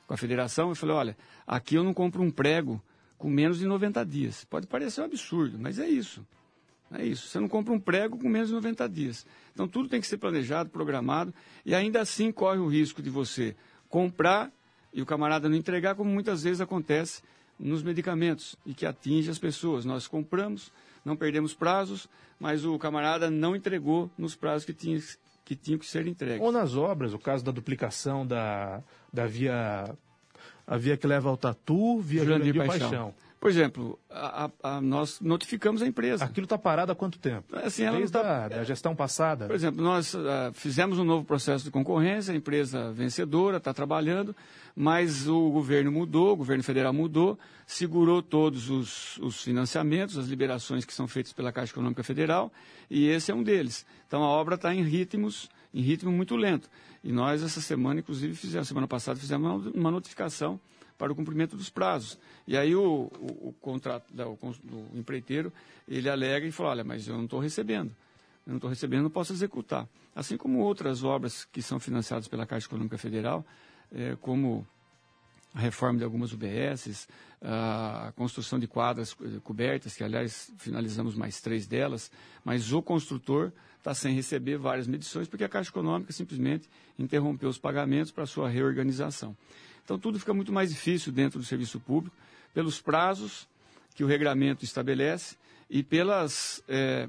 com a federação. Eu falei, olha, aqui eu não compro um prego com menos de 90 dias. Pode parecer um absurdo, mas é isso. É isso. Você não compra um prego com menos de 90 dias. Então tudo tem que ser planejado, programado, e ainda assim corre o risco de você comprar e o camarada não entregar, como muitas vezes acontece nos medicamentos e que atinge as pessoas. Nós compramos, não perdemos prazos, mas o camarada não entregou nos prazos que tinha, que tinham que ser entregues. Ou nas obras, o caso da duplicação da, da via, a via que leva ao Tatu, via Jurandir, Jurandir Paixão. Paixão. Por exemplo, a, a, nós notificamos a empresa. Aquilo está parado há quanto tempo? Assim, Desde tá, a da gestão passada? Por exemplo, nós uh, fizemos um novo processo de concorrência, a empresa vencedora está trabalhando, mas o governo mudou, o governo federal mudou, segurou todos os, os financiamentos, as liberações que são feitas pela Caixa Econômica Federal, e esse é um deles. Então a obra está em ritmos, em ritmo muito lento. E nós, essa semana, inclusive, fizemos, semana passada, fizemos uma notificação para o cumprimento dos prazos. E aí o, o, o contrato, o, o, empreiteiro, ele alega e fala, olha, mas eu não estou recebendo. Eu não estou recebendo, não posso executar. Assim como outras obras que são financiadas pela Caixa Econômica Federal, é, como a reforma de algumas UBSs, a construção de quadras cobertas, que aliás finalizamos mais três delas, mas o construtor está sem receber várias medições porque a Caixa Econômica simplesmente interrompeu os pagamentos para sua reorganização. Então, tudo fica muito mais difícil dentro do serviço público, pelos prazos que o regulamento estabelece e pelas é,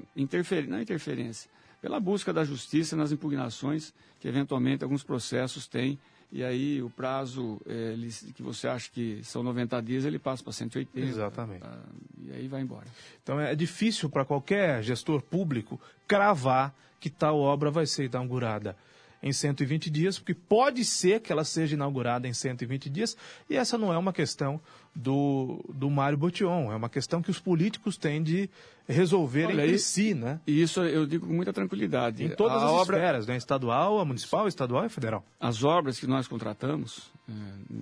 não interferência, pela busca da justiça nas impugnações que eventualmente alguns processos têm e aí o prazo é, que você acha que são 90 dias, ele passa para 180. Exatamente. Tá, e aí vai embora. Então é difícil para qualquer gestor público cravar que tal obra vai ser inaugurada em 120 dias, porque pode ser que ela seja inaugurada em 120 dias, e essa não é uma questão do, do Mário Botion, é uma questão que os políticos têm de resolver Olha, entre e, si, né? E isso eu digo com muita tranquilidade. Em todas a as obra... esferas, né? Estadual, a municipal, estadual e federal. As obras que nós contratamos é,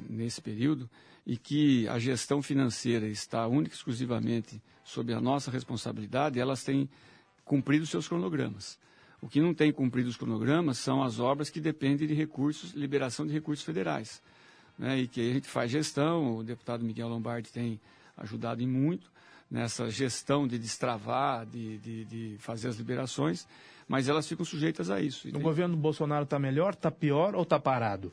nesse período e que a gestão financeira está única e exclusivamente sob a nossa responsabilidade, elas têm cumprido seus cronogramas. O que não tem cumprido os cronogramas são as obras que dependem de recursos, liberação de recursos federais. Né, e que a gente faz gestão, o deputado Miguel Lombardi tem ajudado em muito nessa gestão de destravar, de, de, de fazer as liberações, mas elas ficam sujeitas a isso. Tem... governo Bolsonaro está melhor, está pior ou está parado?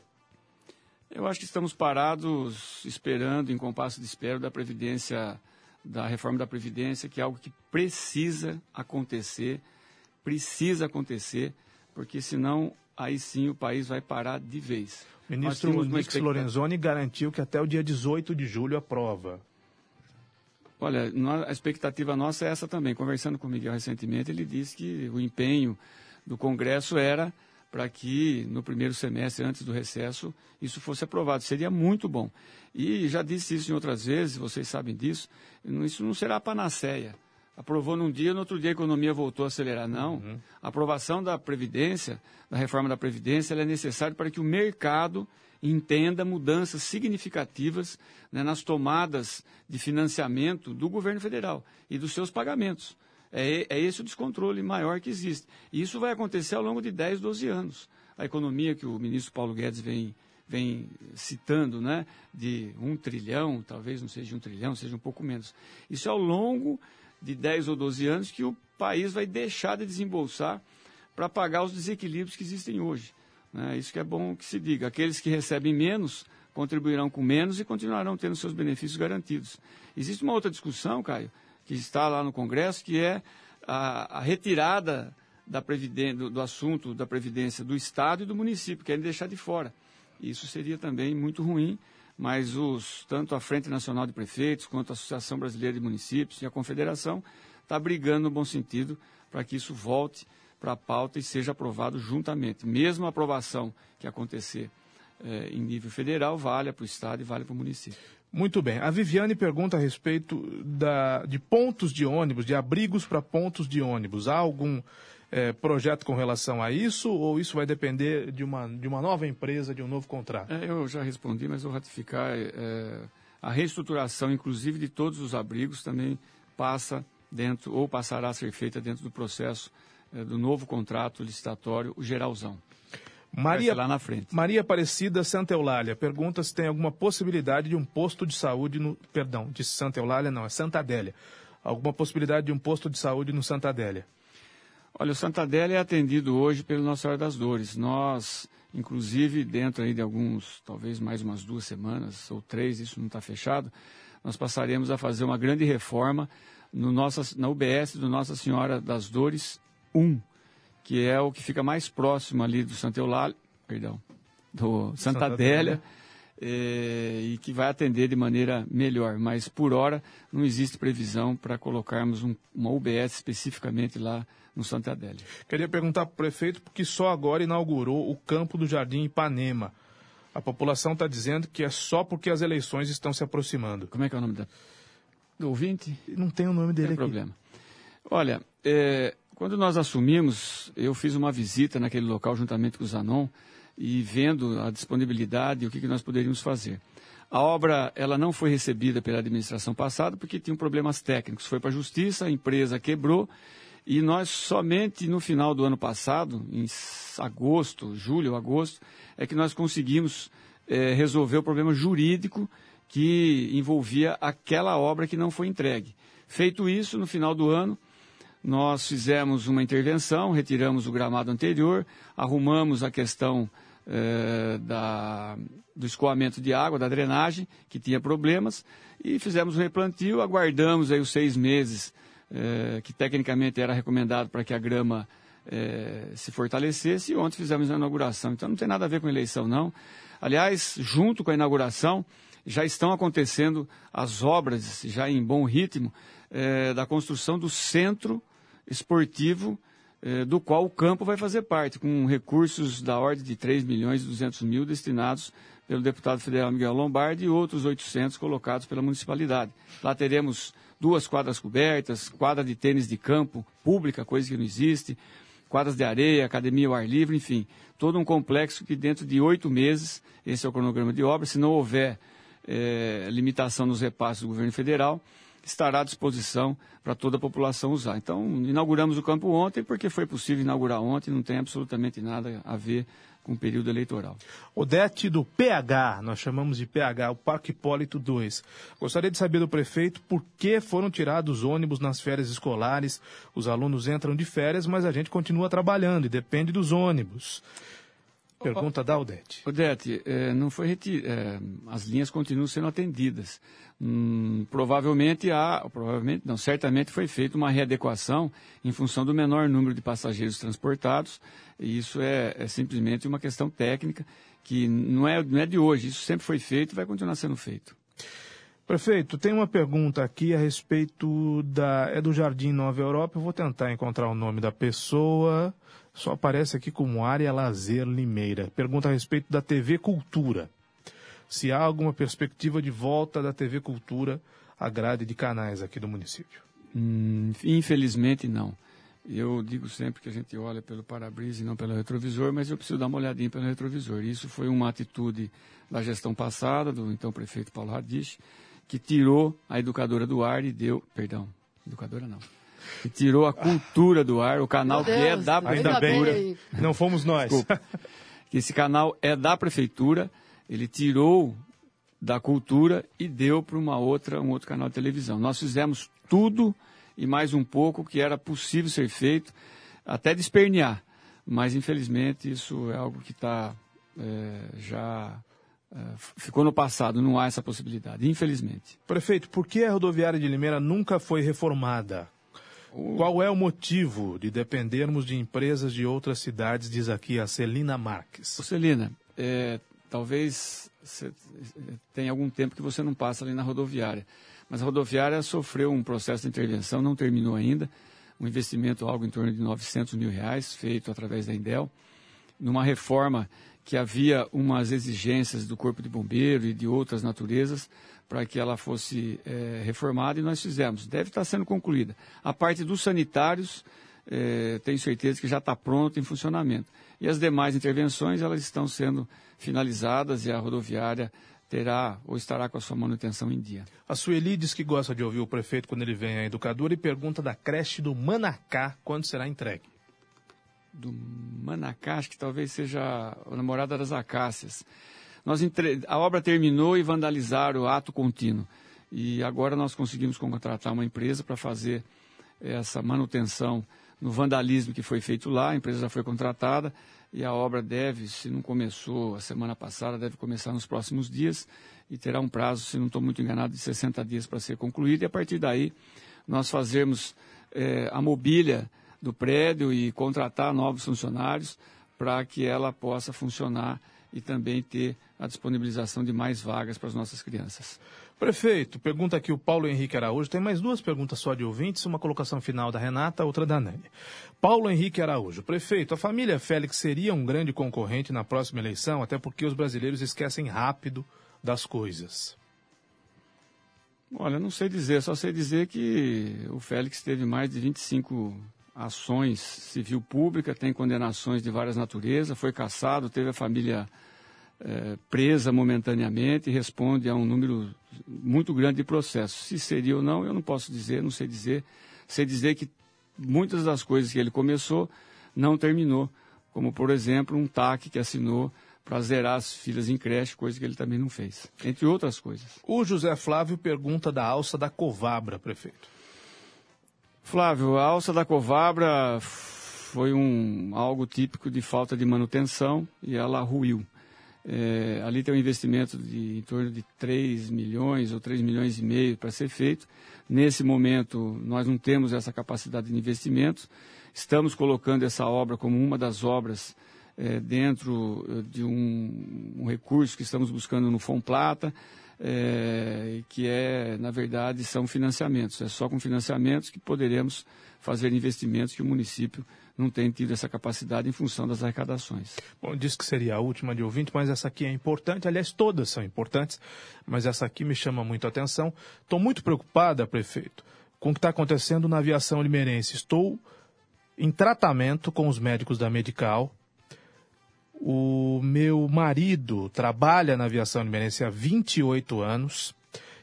Eu acho que estamos parados esperando, em compasso de espera, da Previdência, da reforma da Previdência, que é algo que precisa acontecer precisa acontecer, porque senão aí sim o país vai parar de vez. O ministro Nix Lorenzoni garantiu que até o dia 18 de julho aprova. Olha, a expectativa nossa é essa também. Conversando com o Miguel recentemente, ele disse que o empenho do Congresso era para que no primeiro semestre, antes do recesso, isso fosse aprovado. Seria muito bom. E já disse isso em outras vezes, vocês sabem disso, isso não será panaceia aprovou num dia, no outro dia a economia voltou a acelerar. Não. Uhum. A aprovação da Previdência, da reforma da Previdência, é necessária para que o mercado entenda mudanças significativas né, nas tomadas de financiamento do governo federal e dos seus pagamentos. É, é esse o descontrole maior que existe. E isso vai acontecer ao longo de 10, 12 anos. A economia que o ministro Paulo Guedes vem, vem citando, né, de um trilhão, talvez não seja um trilhão, seja um pouco menos. Isso é ao longo de 10 ou 12 anos que o país vai deixar de desembolsar para pagar os desequilíbrios que existem hoje. Né? Isso que é bom que se diga. Aqueles que recebem menos contribuirão com menos e continuarão tendo seus benefícios garantidos. Existe uma outra discussão, Caio, que está lá no Congresso, que é a, a retirada da do, do, assunto da Previdência do Estado e do município, querem deixar de fora. Isso seria também muito ruim mas os, tanto a Frente Nacional de Prefeitos, quanto a Associação Brasileira de Municípios e a Confederação está brigando no bom sentido para que isso volte para a pauta e seja aprovado juntamente. Mesmo a aprovação que acontecer eh, em nível federal, vale para o Estado e vale para o município. Muito bem. A Viviane pergunta a respeito da, de pontos de ônibus, de abrigos para pontos de ônibus. Há algum é, projeto com relação a isso ou isso vai depender de uma, de uma nova empresa, de um novo contrato? É, eu já respondi, mas vou ratificar. É, A reestruturação, inclusive, de todos os abrigos também passa dentro, ou passará a ser feita dentro do processo eh, do novo contrato licitatório, o geralzão. Maria, lá na frente. Maria Aparecida Santa Eulália pergunta se tem alguma possibilidade de um posto de saúde no. Perdão, de Santa Eulália não, é Santa Adélia. Alguma possibilidade de um posto de saúde no Santa Adélia? Olha, o Santa Adélia é atendido hoje pelo Nossa Senhora das Dores. Nós, inclusive, dentro aí de alguns, talvez mais umas duas semanas ou três, isso não está fechado, nós passaremos a fazer uma grande reforma no nossa, na UBS do Nossa Senhora das Dores 1, que é o que fica mais próximo ali do Santa Eulália, perdão, do Santa, Santa Adélia, Adélia. É, e que vai atender de maneira melhor. Mas, por hora, não existe previsão para colocarmos um, uma UBS especificamente lá no Santa Adélia. Queria perguntar para o prefeito, porque só agora inaugurou o campo do Jardim Ipanema. A população está dizendo que é só porque as eleições estão se aproximando. Como é que é o nome da... do ouvinte? Não tem o nome dele Tem aqui. problema. Olha, é, quando nós assumimos, eu fiz uma visita naquele local juntamente com o Zanon e vendo a disponibilidade e o que, que nós poderíamos fazer. A obra ela não foi recebida pela administração passada porque tinha problemas técnicos. Foi para a justiça, a empresa quebrou e nós somente no final do ano passado, em agosto, julho, agosto, é que nós conseguimos é, resolver o problema jurídico que envolvia aquela obra que não foi entregue. Feito isso, no final do ano, nós fizemos uma intervenção, retiramos o gramado anterior, arrumamos a questão é, da, do escoamento de água, da drenagem, que tinha problemas, e fizemos o replantio, aguardamos aí os seis meses é, que tecnicamente era recomendado para que a grama é, se fortalecesse, e ontem fizemos a inauguração. Então não tem nada a ver com eleição, não. Aliás, junto com a inauguração, já estão acontecendo as obras, já em bom ritmo, da construção do centro esportivo, do qual o campo vai fazer parte, com recursos da ordem de 3 milhões e 200 mil destinados pelo deputado federal Miguel Lombardi e outros 800 colocados pela municipalidade. Lá teremos duas quadras cobertas, quadra de tênis de campo pública, coisa que não existe, quadras de areia, academia ao ar livre, enfim, todo um complexo que dentro de oito meses, esse é o cronograma de obra, se não houver é, limitação nos repasses do governo federal, estará à disposição para toda a população usar. Então, inauguramos o campo ontem, porque foi possível inaugurar ontem, não tem absolutamente nada a ver com o período eleitoral. Odete do PH, nós chamamos de PH, o Parque Hipólito 2. Gostaria de saber do prefeito por que foram tirados ônibus nas férias escolares. Os alunos entram de férias, mas a gente continua trabalhando e depende dos ônibus. Pergunta da Odete. Odete, é, não foi reti... É, as linhas continuam sendo atendidas. Hum, provavelmente há, provavelmente não, certamente foi feita uma readequação em função do menor número de passageiros transportados. E isso é, é simplesmente uma questão técnica que não é, não é de hoje. Isso sempre foi feito e vai continuar sendo feito. Prefeito, tem uma pergunta aqui a respeito da. É do Jardim Nova Europa. Eu vou tentar encontrar o nome da pessoa. Só aparece aqui como área lazer Limeira. Pergunta a respeito da TV Cultura. Se há alguma perspectiva de volta da TV Cultura à grade de canais aqui do município? Hum, infelizmente não. Eu digo sempre que a gente olha pelo para-brisa e não pelo retrovisor, mas eu preciso dar uma olhadinha pelo retrovisor. Isso foi uma atitude da gestão passada, do então prefeito Paulo Radich, que tirou a educadora do ar e deu. Perdão, educadora não que tirou a cultura do ar, o canal Deus, que é da prefeitura. Não fomos nós. Desculpa. Esse canal é da prefeitura, ele tirou da cultura e deu para uma outra, um outro canal de televisão. Nós fizemos tudo e mais um pouco que era possível ser feito, até despernear. Mas infelizmente isso é algo que está é, já é, ficou no passado, não há essa possibilidade, infelizmente. Prefeito, por que a rodoviária de Limeira nunca foi reformada? Qual é o motivo de dependermos de empresas de outras cidades, diz aqui a Celina Marques? Ô Celina, é, talvez tenha algum tempo que você não passa ali na rodoviária, mas a rodoviária sofreu um processo de intervenção, não terminou ainda, um investimento algo em torno de 900 mil reais, feito através da Indel, numa reforma que havia umas exigências do Corpo de Bombeiro e de outras naturezas, para que ela fosse é, reformada e nós fizemos. Deve estar sendo concluída. A parte dos sanitários, é, tenho certeza que já está pronta em funcionamento. E as demais intervenções, elas estão sendo finalizadas e a rodoviária terá ou estará com a sua manutenção em dia. A Sueli diz que gosta de ouvir o prefeito quando ele vem à educadora e pergunta da creche do Manacá quando será entregue. Do Manacá, acho que talvez seja a namorada das acácias. Nós entre... A obra terminou e vandalizaram o ato contínuo. E agora nós conseguimos contratar uma empresa para fazer essa manutenção no vandalismo que foi feito lá. A empresa já foi contratada e a obra deve, se não começou a semana passada, deve começar nos próximos dias e terá um prazo, se não estou muito enganado, de 60 dias para ser concluído. E a partir daí nós fazermos é, a mobília do prédio e contratar novos funcionários para que ela possa funcionar e também ter a disponibilização de mais vagas para as nossas crianças. Prefeito, pergunta aqui o Paulo Henrique Araújo. Tem mais duas perguntas só de ouvintes, uma colocação final da Renata, outra da Nani. Paulo Henrique Araújo. Prefeito, a família Félix seria um grande concorrente na próxima eleição, até porque os brasileiros esquecem rápido das coisas. Olha, não sei dizer, só sei dizer que o Félix teve mais de 25 ações civil pública, tem condenações de várias naturezas, foi caçado, teve a família é, presa momentaneamente e responde a um número muito grande de processos. Se seria ou não, eu não posso dizer, não sei dizer. Sei dizer que muitas das coisas que ele começou não terminou, como, por exemplo, um TAC que assinou para zerar as filhas em creche, coisa que ele também não fez, entre outras coisas. O José Flávio pergunta da alça da Covabra, prefeito. Flávio, a alça da Covabra foi um, algo típico de falta de manutenção e ela ruiu. É, ali tem um investimento de em torno de 3 milhões ou 3 milhões e meio para ser feito. Nesse momento, nós não temos essa capacidade de investimentos. Estamos colocando essa obra como uma das obras é, dentro eh, de um, um, recurso que estamos buscando no Fomplata, é, que é, na verdade, são financiamentos. É só com financiamentos que poderemos fazer investimentos que o município não tem tido essa capacidade em função das arrecadações. Bom, disse que seria a última de ouvinte, mas essa aqui é importante. Aliás, todas são importantes, mas essa aqui me chama muito a atenção. Estou muito preocupada, prefeito, com o que está acontecendo na aviação limeirense. Estou em tratamento com os médicos da Medical. O meu marido trabalha na aviação limeirense há 28 anos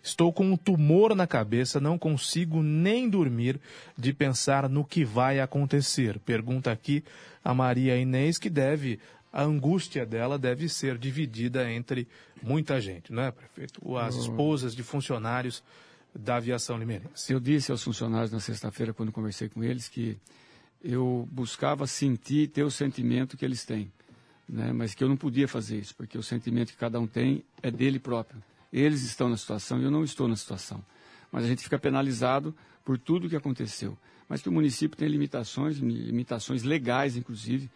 Estou com um tumor na cabeça, não consigo nem dormir de pensar no que vai acontecer. Pergunta aqui a Maria Inês, que deve, a angústia dela deve ser dividida entre muita gente, não é, prefeito? As esposas de funcionários da aviação limeirense. Eu disse aos funcionários na sexta-feira, quando conversei com eles, que eu buscava sentir, ter o sentimento que eles têm. Né? Mas que eu não podia fazer isso, porque o sentimento que cada um tem é dele próprio. Eles estão na situação e eu não estou na situação. Mas a gente fica penalizado por tudo o que aconteceu. Mas que o município tem limitações, limitações legais, inclusive,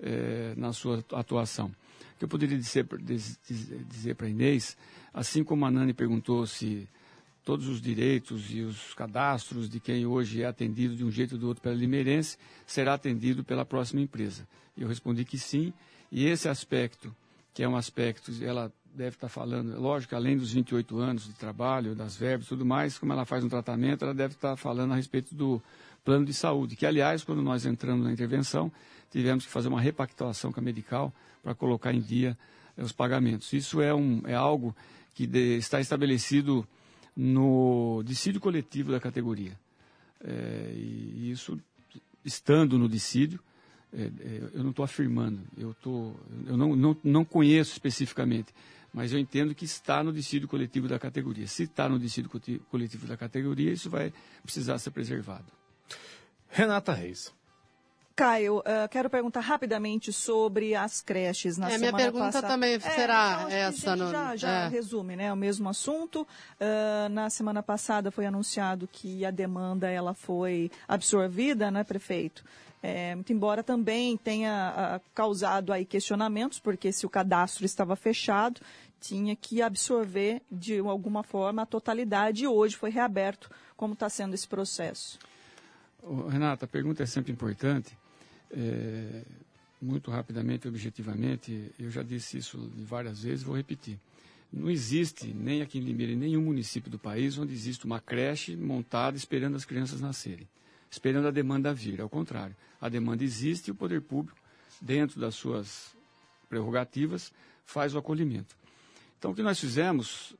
é, na sua atuação. O que eu poderia dizer, dizer para Inês, assim como a Nani perguntou se todos os direitos e os cadastros de quem hoje é atendido de um jeito ou do outro pela Limeirense será atendido pela próxima empresa. Eu respondi que sim, e esse aspecto, que é um aspecto, ela deve estar falando, lógico, além dos 28 anos de trabalho, das verbas e tudo mais, como ela faz um tratamento, ela deve estar falando a respeito do plano de saúde, que, aliás, quando nós entramos na intervenção, tivemos que fazer uma repactuação com a Medical para colocar em dia eh, os pagamentos. Isso é, um, é algo que de, está estabelecido no dissídio coletivo da categoria. É, e isso, estando no dissídio, é, eu não estou afirmando, eu, tô, eu não, não, não conheço especificamente, mas eu entendo que está no dissídio coletivo da categoria. Se está no dissídio coletivo da categoria, isso vai precisar ser preservado. Renata Reis. Caio, uh, quero perguntar rapidamente sobre as creches na é, semana minha pergunta passada. também é, será então, essa. No... Já, já é. resume, né? O mesmo assunto. Uh, na semana passada foi anunciado que a demanda ela foi absorvida, né, prefeito? É, muito embora também tenha a, causado aí questionamentos, porque se o cadastro estava fechado, tinha que absorver de alguma forma a totalidade e hoje foi reaberto. Como está sendo esse processo? Renata, a pergunta é sempre importante. É, muito rapidamente, objetivamente, eu já disse isso várias vezes, vou repetir. Não existe, nem aqui em Limeira, em nenhum município do país, onde existe uma creche montada esperando as crianças nascerem esperando a demanda vir. Ao contrário, a demanda existe e o poder público, dentro das suas prerrogativas, faz o acolhimento. Então, o que nós fizemos,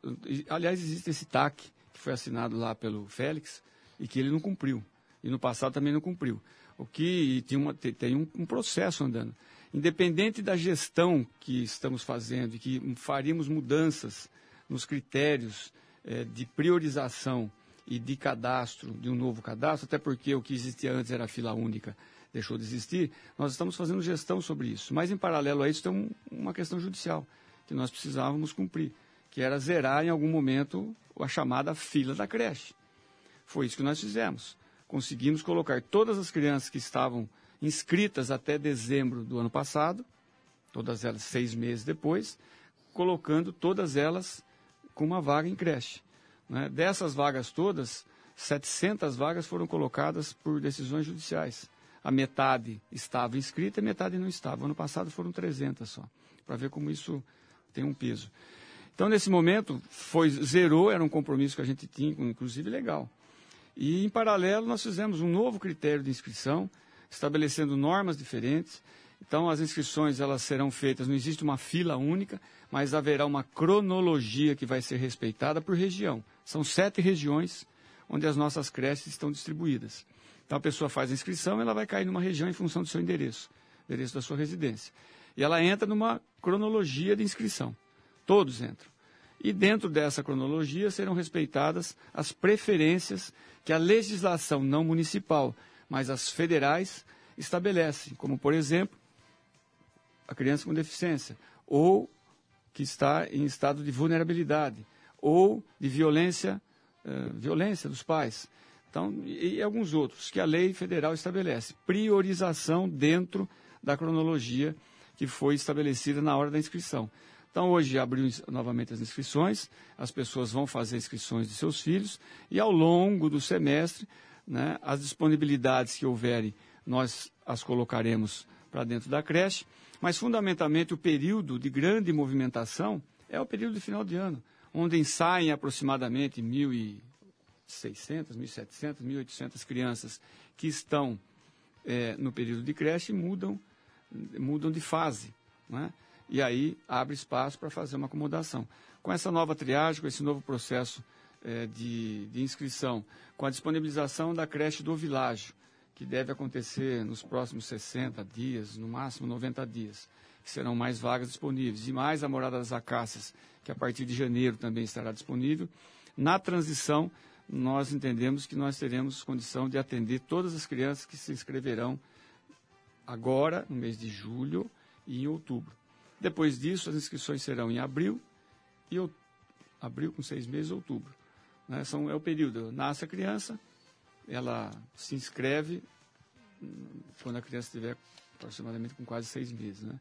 aliás, existe esse TAC, que foi assinado lá pelo Félix, e que ele não cumpriu. E no passado também não cumpriu. O que tem, uma, tem- um, um processo andando. Independente da gestão que estamos fazendo e que faríamos mudanças nos critérios eh, de priorização e de cadastro, de um novo cadastro, até porque o que existia antes era a fila única, deixou de existir, nós estamos fazendo gestão sobre isso. Mas, em paralelo a isso, tem um- uma questão judicial que nós precisávamos cumprir, que era zerar em algum momento a chamada fila da creche. Foi isso que nós fizemos. Conseguimos colocar todas as crianças que estavam inscritas até dezembro do ano passado, todas elas seis meses depois, colocando todas elas com uma vaga em creche. né? Dessas vagas todas, 700 vagas foram colocadas por decisões judiciais. A metade estava inscrita e metade não estava. Ano passado foram 300 só, para ver como isso tem um peso. Então, nesse momento, foi zerou, era um compromisso que a gente tinha, inclusive legal. E, em paralelo, nós fizemos um novo critério de inscrição, estabelecendo normas diferentes. Então, as inscrições elas serão feitas, não existe uma fila única, mas haverá uma cronologia que vai ser respeitada por região. São sete regiões onde as nossas creches estão distribuídas. Então, a pessoa faz a inscrição, ela vai cair numa região em função do seu endereço, endereço da sua residência. E ela entra numa cronologia de inscrição. Todos entram. E dentro dessa cronologia serão respeitadas as preferências que a legislação não municipal, mas as federais estabelecem, como por exemplo, a criança com deficiência, ou que está em estado de vulnerabilidade, ou de violência, eh, violência dos pais. Então, e, e alguns outros que a lei federal estabelece. Priorização dentro da cronologia que foi estabelecida na hora da inscrição. Então, hoje abriu novamente as inscrições, as pessoas vão fazer inscrições de seus filhos e ao longo do semestre, né, as disponibilidades que houverem, nós as colocaremos para dentro da creche, mas fundamentalmente o período de grande movimentação é o período de final de ano, onde saem aproximadamente 1.600, 1.700, 1.800 crianças que estão eh, no período de creche e mudam, mudam de fase. Né? E aí abre espaço para fazer uma acomodação. Com essa nova triagem, com esse novo processo eh, de, de inscrição, com a disponibilização da creche do Világio, que deve acontecer nos próximos 60 dias, no máximo 90 dias, que serão mais vagas disponíveis, e mais a Morada das Acácias, que a partir de janeiro também estará disponível. Na transição, nós entendemos que nós teremos condição de atender todas as crianças que se inscreverão agora, no mês de julho e em outubro. Depois disso, as inscrições serão em abril e out- abril com seis meses, outubro. Né? São, é o período. Nasce a criança, ela se inscreve quando a criança estiver aproximadamente com quase seis meses. Né?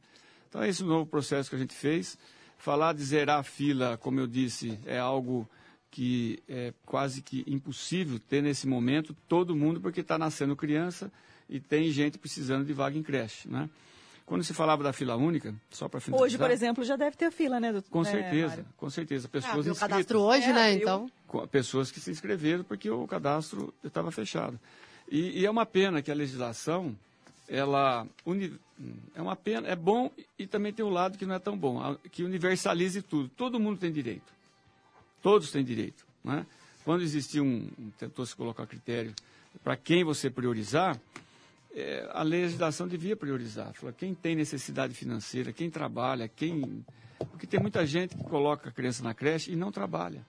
Então, é esse novo processo que a gente fez. Falar de zerar a fila, como eu disse, é algo que é quase que impossível ter nesse momento todo mundo, porque está nascendo criança e tem gente precisando de vaga em creche. Né? Quando se falava da fila única, só para finalizar... Hoje, por exemplo, já deve ter fila, né, doutor? Com né, certeza, Mário? com certeza. Ah, Pessoas abriu o cadastro hoje, É, né? Então. Com- Pessoas que se inscreveram porque o cadastro estava fechado. E, e é uma pena que a legislação, ela uni- é uma pena, é bom e também tem um lado que não é tão bom, que universalize tudo. Todo mundo tem direito. Todos têm direito. Né? Quando existia um, um- tentou se colocar critério para quem você priorizar, é, a legislação devia priorizar. Falou, quem tem necessidade financeira, quem trabalha, quem. Porque tem muita gente que coloca a criança na creche e não trabalha.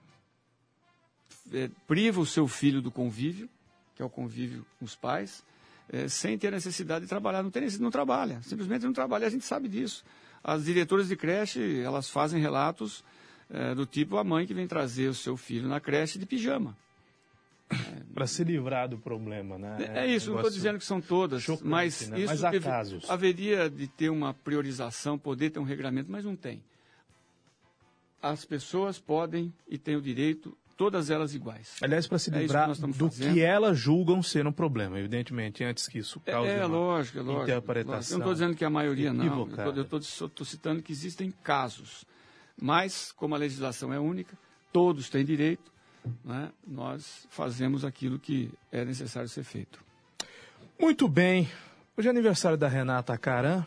É, priva o seu filho do convívio, que é o convívio com os pais, é, sem ter necessidade de trabalhar. Não, tem, não trabalha, simplesmente não trabalha, a gente sabe disso. As diretoras de creche, elas fazem relatos é, do tipo a mãe que vem trazer o seu filho na creche de pijama. Para se livrar do problema, né? É, isso, não estou dizendo que são todas, chocante, mas né? isso Mas há deve- casos. haveria de ter uma priorização, poder ter um regramento, mas não tem. As pessoas podem e têm o direito, todas elas iguais. Aliás, para se É livrar estamos do fazendo. que elas julgam ser um problema, evidentemente, antes que isso É, cause é uma lógico, é lógico. interpretação. lógico. Eu não estou dizendo que é a maioria não. Eu estou citando que existem casos. Mas, como a legislação é única, todos têm direito, né, nós fazemos aquilo que é necessário ser feito. Muito bem. Hoje é aniversário da Renata Caran.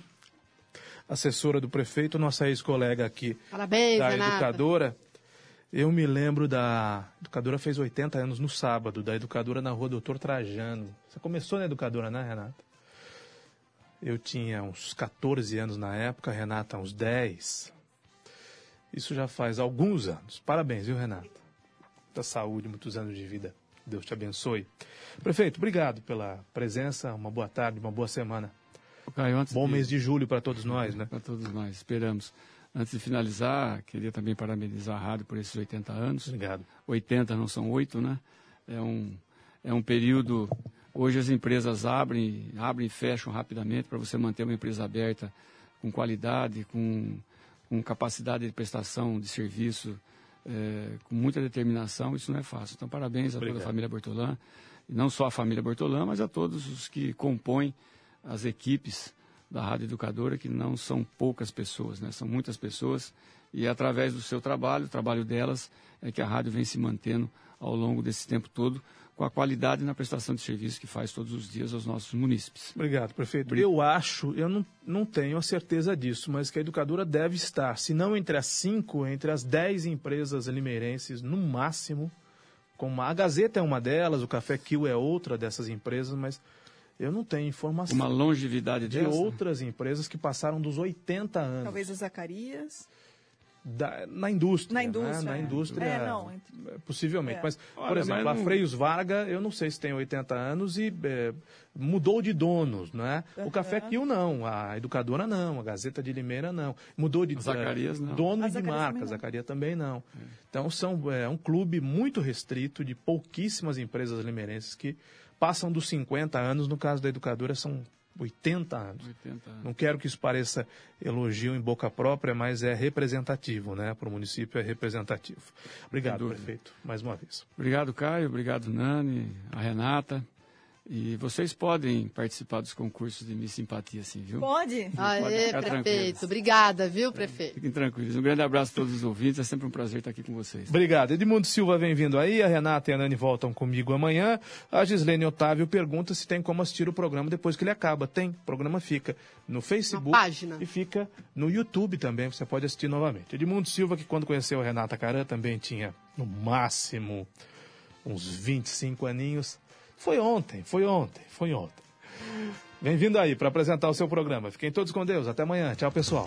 assessora do prefeito, nossa ex-colega aqui Parabéns, da Renata. educadora. Eu me lembro da. A educadora fez 80 anos no sábado, da educadora na rua Doutor Trajano. Você começou na educadora, né, Renata? Eu tinha uns 14 anos na época, a Renata uns 10. Isso já faz alguns anos. Parabéns, viu, Renata? Muita saúde, muitos anos de vida. Deus te abençoe. Prefeito, obrigado pela presença. Uma boa tarde, uma boa semana. Caio, Bom de- mês de julho para todos nós, né? Para todos nós, esperamos. Antes de finalizar, queria também parabenizar a rádio por esses 80 anos. Obrigado. 80 não são 8, né? É um, é um período. Hoje as empresas abrem, abrem e fecham rapidamente para você manter uma empresa aberta com qualidade, com, com capacidade de prestação de serviço, eh, com muita determinação. Isso não é fácil. Então, parabéns a toda Obrigado. a família Bortolã. Não só a família Bortolã, mas a todos os que compõem as equipes da Rádio Educadora, que não são poucas pessoas, né? são muitas pessoas, e é através do seu trabalho, o trabalho delas, é que a rádio vem se mantendo ao longo desse tempo todo, com a qualidade na prestação de serviço que faz todos os dias aos nossos munícipes. Obrigado, prefeito. Eu acho, eu não, não tenho a certeza disso, mas que a educadora deve estar, se não entre as cinco, entre as dez empresas limeirenses, no máximo. Como a Gazeta é uma delas, o Café Kill é outra dessas empresas, mas eu não tenho informação. Uma longevidade de dessa? outras empresas que passaram dos 80 anos Talvez a Zacarias. Da- na indústria. Na né? indústria, Na é. indústria, É, não, possivelmente. É. Mas, por Olha, exemplo, mas a não- Freios Varga, eu não sei se tem 80 anos e é, mudou de donos, né? O Café. Kill não, a Educadora não, a Gazeta de Limeira não. Mudou de A Zacarias, não. dono A de marca, também a não. Zacarias também não. Então são, é um clube muito restrito de pouquíssimas empresas limeirenses que passam dos 50 anos, no caso da Educadora são 80 anos. 80 anos. Não quero que isso pareça elogio em boca própria, mas é representativo, né? Para o município é representativo. Obrigado, prefeito, mais uma vez. Obrigado, Caio. Obrigado, Nani, a Renata. E vocês podem participar dos concursos de Miss Simpatia, sim, viu? Pode? Aê, prefeito. tranquilos. Obrigada, viu, prefeito? Fiquem tranquilos. Um grande abraço a todos os ouvintes. É sempre um prazer estar aqui com vocês. Obrigado. Edmundo Silva vem vindo aí, a Renata e a Nani voltam comigo amanhã. A Gislene Otávio pergunta se tem como assistir o programa depois que ele acaba. Tem, o programa fica no Facebook Na página. e fica no YouTube também, você pode assistir novamente. Edmundo Silva, que quando conheceu a Renata Caran também tinha, no máximo, uns 25 aninhos. Foi ontem, foi ontem, foi ontem. Bem-vindo aí para apresentar o seu programa. Fiquem todos com Deus. Até amanhã. Tchau, pessoal.